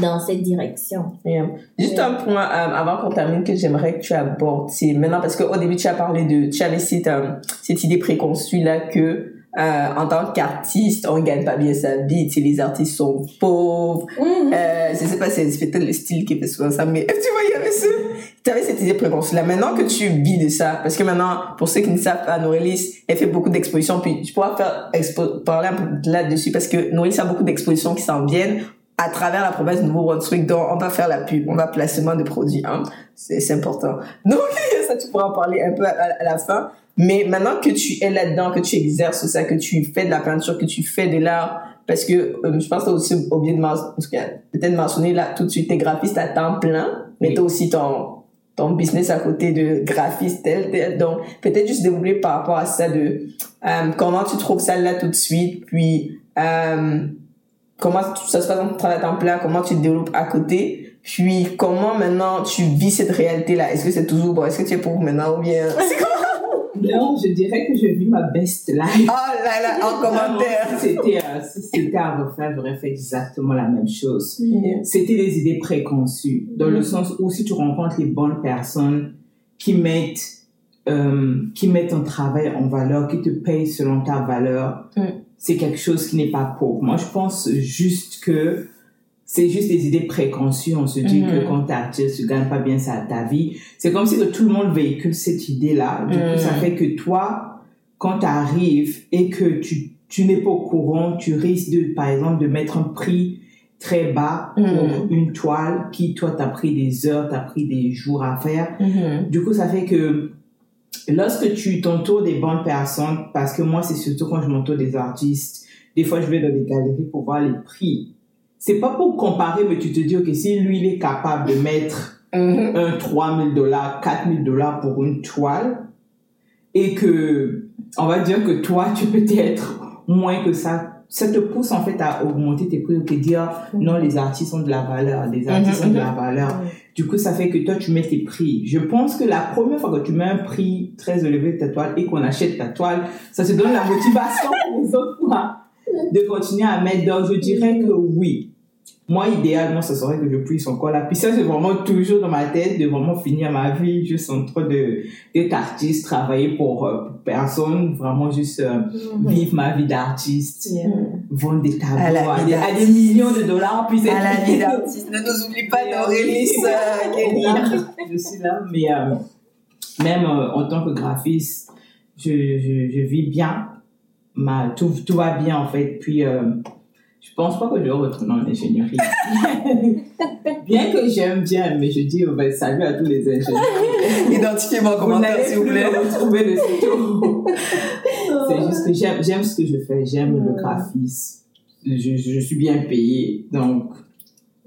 Dans cette direction. Yeah. Juste un point euh, avant qu'on termine que j'aimerais que tu abordes, c'est maintenant parce qu'au début tu as parlé de, tu avais cette, euh, cette idée préconçue là que euh, en tant qu'artiste on gagne pas bien sa vie, tu sais les artistes sont pauvres, euh, je sais pas si c'est peut-être le style qui fait souvent ça, mais tu vois il y avait ce, tu avais cette idée préconçue là. Maintenant que tu vis de ça, parce que maintenant pour ceux qui ne savent pas, Norélis elle fait beaucoup d'expositions, puis je pourrais faire parler un peu là-dessus parce que Norélis a beaucoup d'expositions qui s'en viennent à travers la province du Nouveau-Brunswick, dont on va faire la pub, on va placement de produits, hein. C'est, c'est important. Donc, ça, tu pourras en parler un peu à, à la fin. Mais maintenant que tu es là-dedans, que tu exerces ça, que tu fais de la peinture, que tu fais de l'art, parce que euh, je pense que t'as aussi oublié de mentionner, peut-être mentionner là tout de suite, t'es graphiste à temps plein, mais Oui. t'as aussi ton ton business à côté de graphiste tel tel donc peut-être juste développer par rapport à ça de euh, comment tu trouves ça là tout de suite puis euh, comment ça se passe dans ton travail à temps plein, comment tu te développes à côté, puis comment maintenant tu vis cette réalité-là. Est-ce que c'est toujours bon, est-ce que tu es pauvre maintenant ou bien... Non, je dirais que je vis ma best life. Oh là là, en commentaire. Si c'était, euh, si c'était à refaire, j'aurais fait exactement la même chose. C'était des idées préconçues, dans le Mhm. sens où si tu rencontres les bonnes personnes qui mettent, euh, qui mettent ton travail en valeur, qui te payent selon ta valeur, Mhm. c'est quelque chose qui n'est pas pauvre. Moi, je pense juste que c'est juste des idées préconçues. On se dit Mhm. que quand t'es artiste, tu gagnes pas bien ça ta vie. C'est comme si tout le monde véhicule cette idée-là. Du coup, ça fait que toi, quand tu arrives et que tu, tu n'es pas au courant, tu risques de, par exemple, de mettre un prix très bas pour Mhm. une toile qui, toi, t'as pris des heures, t'as pris des jours à faire. Mhm. Du coup, ça fait que lorsque tu t'entoures des bonnes personnes, parce que moi, c'est surtout quand je m'entoure des artistes, des fois, je vais dans des galeries pour voir les prix. C'est pas pour comparer, mais tu te dis, ok, si lui, il est capable de mettre Mhm. un 3000 dollars, 4000 dollars pour une toile, et que, on va dire que toi, tu peux être moins que ça, ça te pousse en fait à augmenter tes prix ou te dire non les artistes ont de la valeur les artistes ont de la valeur. Du coup ça fait que toi tu mets tes prix. Je pense que la première fois que tu mets un prix très élevé de ta toile et qu'on achète ta toile ça te donne la motivation pour les autres fois de continuer à mettre. Donc je dirais que oui moi, idéalement, ce serait que je puisse encore là. Puis ça, c'est vraiment toujours dans ma tête de vraiment finir ma vie juste en train de, d'être artiste, travailler pour, euh, pour personne, vraiment juste euh, Mhm. vivre ma vie d'artiste, vendre des tableaux À des, à des d'artiste. millions de dollars. Puis c'est À la vie d'artiste. Ne nous oublie pas, Norélis, euh, Kenny. je suis là, mais euh, même euh, en tant que graphiste, je, je, je vis bien. Ma, tout, tout va bien en fait. Puis euh, je pense pas que je vais retourner en ingénierie? bien que j'aime bien, mais je dis oh, ben, salut à tous les ingénieurs. Identifiez-moi en commentaire, s'il vous plaît. retrouver de tout. C'est juste que j'aime, j'aime ce que je fais, j'aime le graphisme. Je, je suis bien payée, donc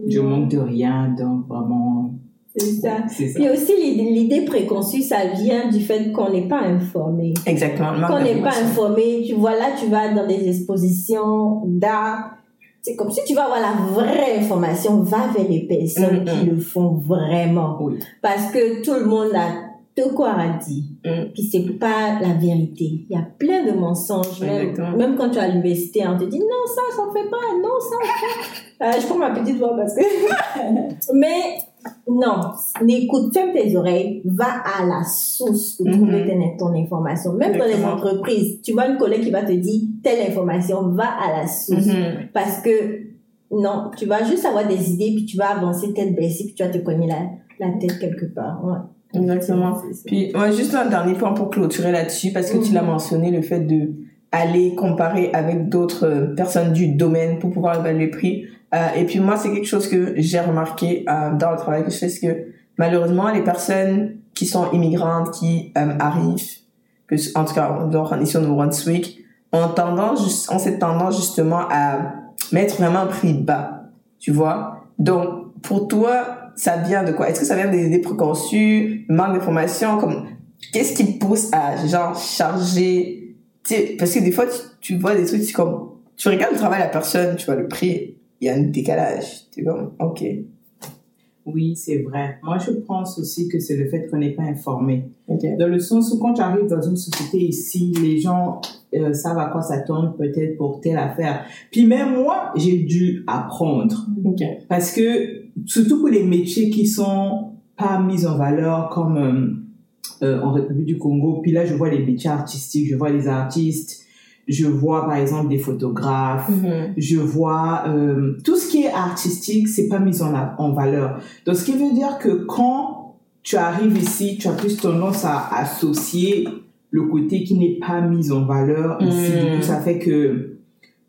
je manque de rien, donc vraiment, C'est ça. c'est ça. Puis aussi, l'idée préconçue, ça vient du fait qu'on n'est pas informé. Exactement. le Qu'on n'est pas informé, tu vois, là, tu vas dans des expositions d'art. C'est comme si tu vas avoir la vraie information, va vers les personnes Mhm. qui le font vraiment. Oui. Parce que tout le monde a de quoi a dit. Mhm. Puis c'est pas la vérité. Il y a plein de mensonges. Même, même quand tu es à l'université, on te dit non, ça, ça ne fait pas, non, ça, ça. Euh, je prends ma petite voix parce que. Mais non, n'écoute, ferme tes oreilles, va à la source pour Mhm. trouver ton, ton information. Même dans les entreprises, tu vois une collègue qui va te dire telle information, va à la source. Mhm. Parce que non, tu vas juste avoir des idées, puis tu vas avancer tête baissée, puis tu vas te cogner la, la tête quelque part. Ouais. Exactement. C'est. Puis, ouais, juste un dernier point pour clôturer là-dessus, parce que tu l'as Mhm. mentionné, le fait de aller comparer avec d'autres euh, personnes du domaine pour pouvoir évaluer le prix. Euh, et puis moi, c'est quelque chose que j'ai remarqué euh, dans le travail que je fais, c'est que malheureusement, les personnes qui sont immigrantes, qui euh, arrivent, en tout cas, donc, ici au Nouveau-Brunswick, ont tendance, ont cette tendance justement à mettre vraiment un prix bas, tu vois? Donc, pour toi, ça vient de quoi? Est-ce que ça vient des idées préconçues, manque d'informations? Comme qu'est-ce qui pousse à genre charger? Parce que des fois tu, tu vois des trucs tu comme tu regardes le travail de la personne, tu vois le prix, y a un décalage. Tu comme OK. Oui, c'est vrai. Moi, je pense aussi que c'est le fait qu'on n'est pas informé. Dans le sens où quand tu arrives dans une société ici, les gens euh, savent à quoi s'attendre peut-être pour telle affaire. Puis même moi, j'ai dû apprendre. Parce que, surtout pour les métiers qui sont pas mis en valeur comme euh, euh, en République du Congo, puis là, je vois les métiers artistiques, je vois les artistes, je vois par exemple des photographes, Mhm. je vois euh, tout ce qui est artistique, c'est pas mis en, en valeur. Donc, ce qui veut dire que quand tu arrives ici, tu as plus tendance à associer le côté qui n'est pas mis en valeur ici. Mm. Du coup, ça fait que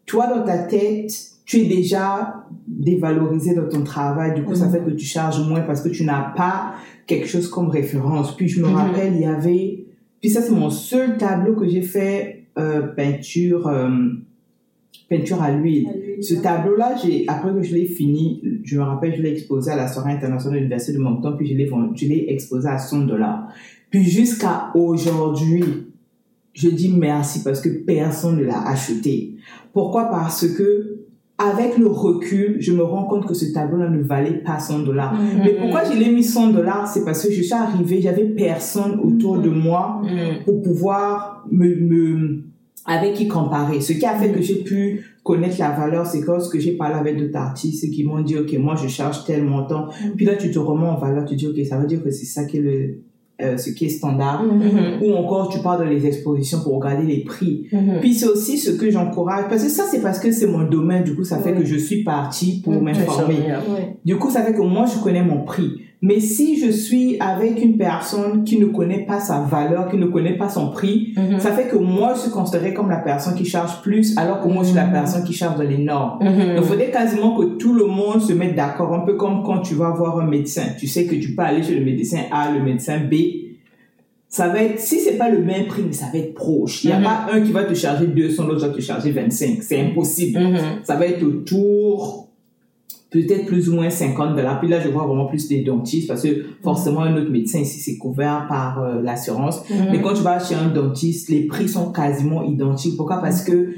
toi, dans ta tête, tu es déjà dévalorisé dans ton travail. Du coup, ça Mm. fait que tu charges moins parce que tu n'as pas quelque chose comme référence. Puis, je me Mhm. rappelle, il y avait... Puis ça, c'est mon seul tableau que j'ai fait peinture, euh, peinture à l'huile. Ce tableau-là, j'ai, après que je l'ai fini, je me rappelle, je l'ai exposé à la soirée internationale de l'Université de Moncton, puis je l'ai, je l'ai exposé à 100 dollars. Puis jusqu'à aujourd'hui, je dis merci parce que personne ne l'a acheté. Pourquoi? Parce que, avec le recul, je me rends compte que ce tableau-là ne valait pas 100 dollars. Mhm. Mais pourquoi je l'ai mis 100 dollars? C'est parce que je suis arrivée, j'avais personne autour de moi Mhm. pour pouvoir me, me avec qui comparer. Ce qui a fait que j'ai pu connaître la valeur, c'est que lorsque j'ai parlé avec d'autres artistes qui m'ont dit, OK, moi, je charge tel montant. Puis là, tu te remets en valeur, tu dis, OK, ça veut dire que c'est ça qui est le, euh, ce qui est standard. Mhm. Ou encore, tu pars dans les expositions pour regarder les prix. Puis c'est aussi ce que j'encourage, parce que ça, c'est parce que c'est mon domaine, du coup, ça fait que je suis partie pour m'informer. Du coup, ça fait que moi, je connais mon prix. Mais si je suis avec une personne qui ne connaît pas sa valeur, qui ne connaît pas son prix, Mhm. ça fait que moi, je suis considérée comme la personne qui charge plus, alors que moi, je suis la Mhm. personne qui charge dans les normes. Mhm. Il faudrait quasiment que tout le monde se mette d'accord, un peu comme quand tu vas voir un médecin. Tu sais que tu peux aller chez le médecin A, le médecin B. Ça va être, si c'est pas le même prix, mais ça va être proche. Il n'y a pas un qui va te charger 200, l'autre va te charger 25. C'est impossible ça va être autour peut-être plus ou moins 50 dollars. Puis là, je vois vraiment plus des dentistes parce que forcément, un autre médecin ici, c'est couvert par euh, l'assurance. Mhm. Mais quand tu vas chez un dentiste, les prix sont quasiment identiques. Pourquoi? Parce que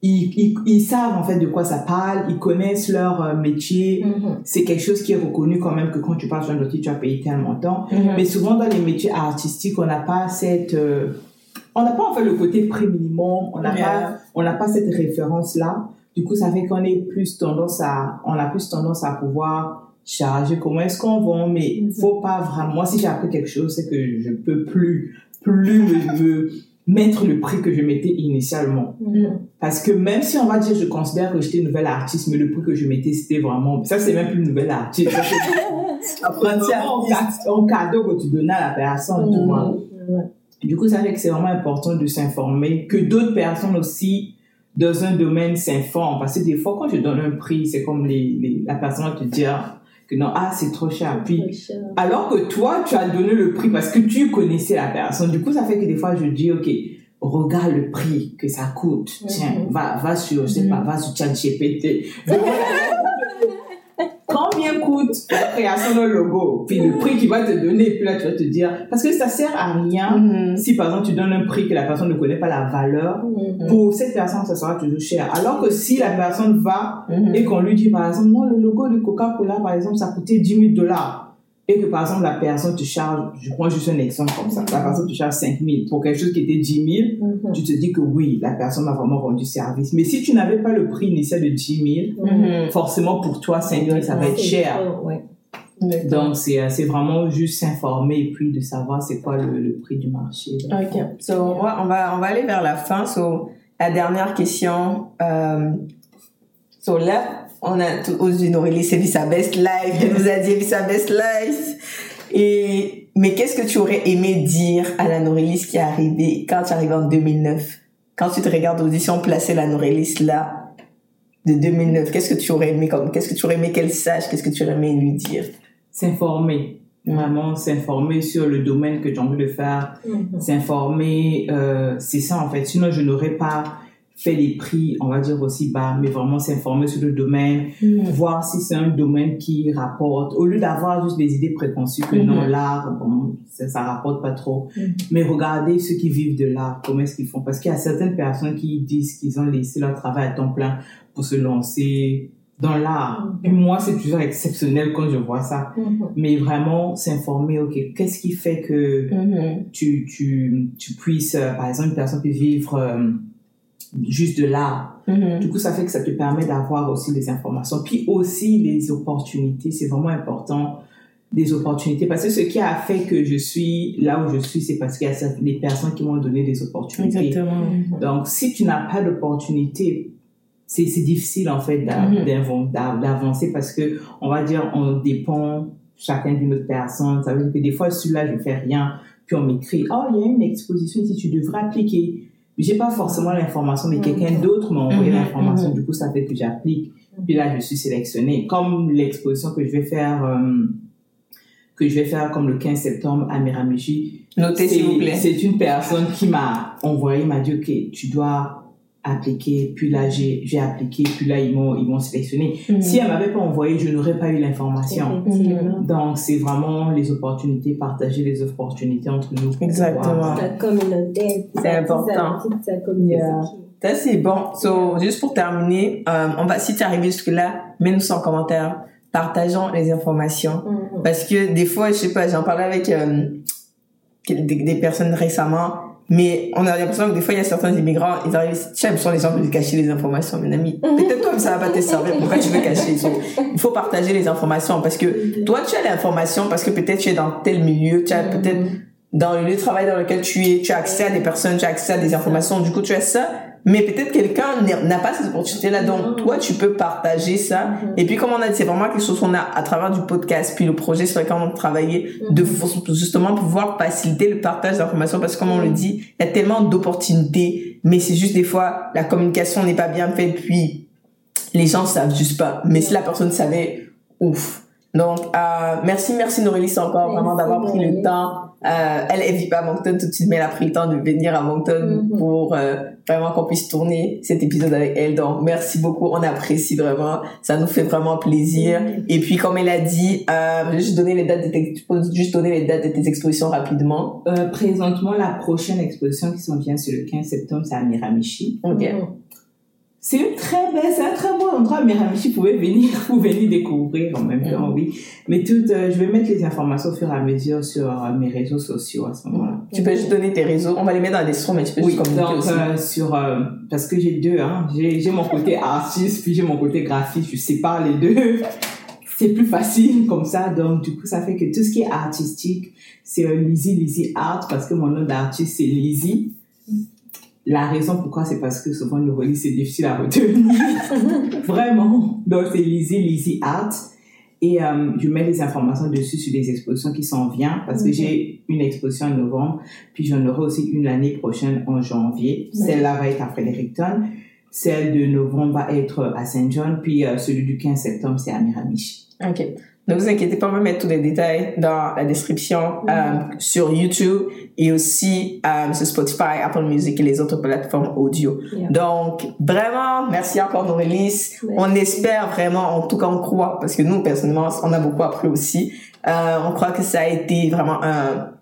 ils, ils, ils, savent en fait de quoi ça parle, ils connaissent leur euh, métier. Mhm. C'est quelque chose qui est reconnu quand même que quand tu parles sur un outil, tu as payé tellement de temps. Mhm. Mais souvent dans les métiers artistiques, on n'a pas cette, euh, on n'a pas en fait le côté prix minimum, on n'a Yeah. pas, on pas cette référence là. Du coup, ça fait qu'on est plus tendance à, on a plus tendance à pouvoir charger comment est-ce qu'on vend, mais Mhm. faut pas vraiment. Moi, si j'ai appris quelque chose, c'est que je peux plus, plus me, me mettre le prix que je mettais initialement. Mhm. Parce que même si on va dire, je considère que j'étais une nouvelle artiste, mais le prix que je mettais, c'était vraiment, ça c'est même plus une nouvelle artiste. Un cadeau que tu donnais à la personne, tu vois. Ouais. Du coup, ça fait que c'est vraiment important de s'informer, que d'autres personnes aussi dans un domaine s'informent. Parce que des fois, quand je donne un prix, c'est comme les, les- la personne va te dire que non, ah, c'est trop cher. Puis, cher. alors que toi, tu as donné le prix parce que tu connaissais la personne. Du coup, ça fait que des fois, je dis, OK, regarde le prix que ça coûte. Tiens, Mhm. va, va sur, je sais Mhm. pas, va sur ChatGPT. Combien coûte la création d'un logo? Puis le prix qu'il va te donner, puis là, tu vas te dire, parce que ça sert à rien Mhm. si par exemple tu donnes un prix que la personne ne connaît pas la valeur, Mhm. pour cette personne, ça sera toujours cher. Alors que si la personne va Mhm. et qu'on lui dit par exemple, non, le logo de Coca-Cola, par exemple, ça coûtait 10 000 dollars. Et que par exemple, la personne te charge, je prends juste un exemple comme ça, la personne te charge 5 000 pour quelque chose qui était 10 000, Mhm. tu te dis que oui, la personne a vraiment rendu service. Mais si tu n'avais pas le prix initial de 10 000, Mhm. forcément pour toi, 5 000, ça va être cher. ouais. Donc, c'est euh, c'est vraiment juste s'informer et puis de savoir c'est quoi le, le prix du marché. Donc, Ok. So, on va, on va, on va aller vers la fin. So, la dernière question. Euh, so, là, on a tout, aujourd'hui Norélie, c'est sa best life. Elle nous a dit sa best life. Et, mais qu'est-ce que tu aurais aimé dire à la Norélis qui est arrivée quand tu es arrivée en 2009? Quand tu te regardes audition placer la Norélis là, de 2009, qu'est-ce que tu aurais aimé comme, qu'est-ce que tu aurais aimé qu'elle sache? Qu'est-ce que tu aurais aimé lui dire? s'informer. Vraiment s'informer sur le domaine que j'ai envie de faire, Mhm. s'informer, euh, c'est ça en fait. Sinon, je n'aurais pas fait les prix, on va dire aussi bas, mais vraiment s'informer sur le domaine, voir si c'est un domaine qui rapporte, au lieu d'avoir juste des idées préconçues que non, Mhm. l'art, bon, ça, ça rapporte pas trop, Mhm. mais regarder ceux qui vivent de l'art, comment est-ce qu'ils font, parce qu'il y a certaines personnes qui disent qu'ils ont laissé leur travail à temps plein pour se lancer dans l'art. Mhm. Puis moi, c'est toujours exceptionnel quand je vois ça Mhm. mais vraiment s'informer, ok, qu'est-ce qui fait que tu, tu, tu puisses, euh, par exemple, une personne peut vivre euh, juste de l'art. Mhm. Du coup, ça fait que ça te permet d'avoir aussi des informations. Puis aussi les opportunités, c'est vraiment important, des opportunités. Parce que ce qui a fait que je suis là où je suis, c'est parce qu'il y a certaines- des personnes qui m'ont donné des opportunités. Exactement. Mhm. Donc, si tu n'as pas d'opportunité, c'est c'est difficile en fait Mhm. d'a- d'avancer parce que on va dire on dépend chacun d'une autre personne. Ça veut dire que des fois, celui-là, je fais rien, puis on m'écrit, oh, il y a une exposition ici, tu devrais appliquer. J'ai pas forcément l'information, mais Mhm. quelqu'un d'autre m'a envoyé Mhm, l'information. mhm. Du coup, ça fait que j'applique. Puis là, je suis sélectionnée. Comme l'exposition que je vais faire, euh, que je vais faire comme le 15 septembre à Miramichi, Notez, s'il vous c'est plaît. c'est une personne qui m'a envoyé, m'a dit, OK, tu dois appliquer. Puis là, j'ai j'ai appliqué. Puis là, ils m'ont ils m'ont sélectionné. Mhm. Si elle m'avait pas envoyé, je n'aurais pas eu l'information. Effectivement. Donc, c'est vraiment les opportunités, partager les opportunités entre nous. Exactement. La communauté. C'est important. Yeah. Ça, c'est bon. So, juste pour terminer, euh, on va, si tu es arrivé jusque-là, mets-nous ça en commentaire. Partageons les informations. Mhm. Parce que des fois, je sais pas, j'en parlais avec euh, des, des personnes récemment, mais on a l'impression que des fois, il y a certains immigrants, ils arrivent, tiens, sont les gens veulent cacher les informations, mes amis. Peut-être toi, ça va pas te servir. Pourquoi tu veux cacher So, Il faut partager les informations parce que toi, tu as l'information parce que peut-être tu es dans tel milieu, tu as peut-être dans le lieu de travail dans lequel tu es, tu as accès à des personnes, tu as accès à des informations, du coup tu as ça, mais peut-être quelqu'un n'a pas cette opportunité-là, donc toi tu peux partager ça. Et puis comme on a dit, c'est vraiment quelque chose qu'on a à travers du podcast, puis le projet sur lequel on a travaillé, de justement pouvoir faciliter le partage d'informations, parce que comme on le dit, il y a tellement d'opportunités, mais c'est juste des fois, la communication n'est pas bien faite, puis les gens savent juste pas. Mais si la personne savait, ouf. Donc, euh, merci, merci Norélis encore vraiment d'avoir pris le temps. Euh, elle, elle vit pas à Moncton tout de suite, mais elle a pris le temps de venir à Moncton Mhm. pour euh, vraiment qu'on puisse tourner cet épisode avec elle. Donc, merci beaucoup, on apprécie vraiment. Ça nous fait vraiment plaisir. Mhm. Et puis, comme elle a dit, euh, je vais juste donner les dates de tes, juste donner les dates de tes expositions rapidement. Euh, présentement, la prochaine exposition qui s'en vient, c'est le 15 septembre, c'est à Miramichi. Ok. Mhm. C'est une très belle, c'est un très beau endroit. Miramichi, vous pouvez venir, vous venir découvrir en même temps, oui. Mais tout, euh, je vais mettre les informations au fur et à mesure sur euh, mes réseaux sociaux à ce moment-là. Tu peux juste donner tes réseaux. On va les mettre dans la description, mais tu peux Oui, juste communiquer donc aussi. euh, sur parce que j'ai deux, hein. J'ai mon côté artiste puis j'ai mon côté graphiste. Je sépare les deux. C'est plus facile comme ça. Donc du coup, ça fait que tout ce qui est artistique, c'est Lizzy Lizzy Art parce que mon nom d'artiste c'est Lizzy. La raison pourquoi c'est parce que souvent le relief c'est difficile à retenir. Vraiment. Donc c'est Lizzy Lizzy Art. Et euh, je mets les informations dessus sur les expositions qui s'en viennent parce que j'ai une exposition en novembre, puis j'en aurai aussi une l'année prochaine en janvier. Celle-là va être à Fredericton. Celle de novembre va être à Saint John, puis euh, celui du 15 septembre, c'est à Miramichi. Ok. Ne vous inquiétez pas, on va mettre tous les détails dans la description euh, sur YouTube et aussi euh, sur Spotify, Apple Music et les autres plateformes audio. Yeah. Donc, vraiment, merci encore Norélis. Ouais. On espère vraiment, en tout cas on croit, parce que nous, personnellement, on a beaucoup appris aussi. Euh, on croit que ça a été vraiment un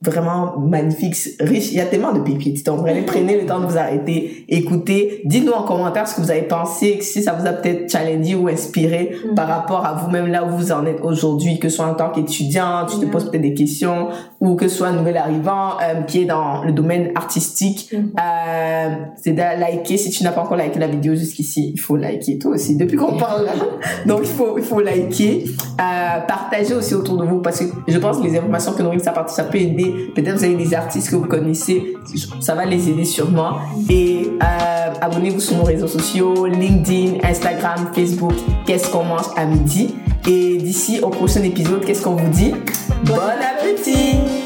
vraiment magnifique, riche. Il y a tellement de pépites. Donc, vraiment, prenez le temps de vous arrêter, écoutez. Dites-nous en commentaire ce que vous avez pensé, si ça vous a peut-être challengé ou inspiré Mhm. par rapport à vous-même là où vous en êtes aujourd'hui, que ce soit en tant qu'étudiant, tu te Yeah. poses peut-être des questions, ou que ce soit un nouvel arrivant euh, qui est dans le domaine artistique. Mhm. Euh, c'est de liker. Si tu n'as pas encore liké la vidéo jusqu'ici, il faut liker toi aussi. Depuis qu'on parle là. Donc, il faut, il faut liker. Euh, partager aussi autour de vous parce que je pense que les informations que Nourine ça, ça peut Peut-être vous avez des artistes que vous connaissez. Ça va les aider sûrement. Et euh, abonnez-vous sur nos réseaux sociaux, LinkedIn, Instagram, Facebook. Qu'est-ce qu'on mange à midi? Et d'ici au prochain épisode, qu'est-ce qu'on vous dit? Bon appétit!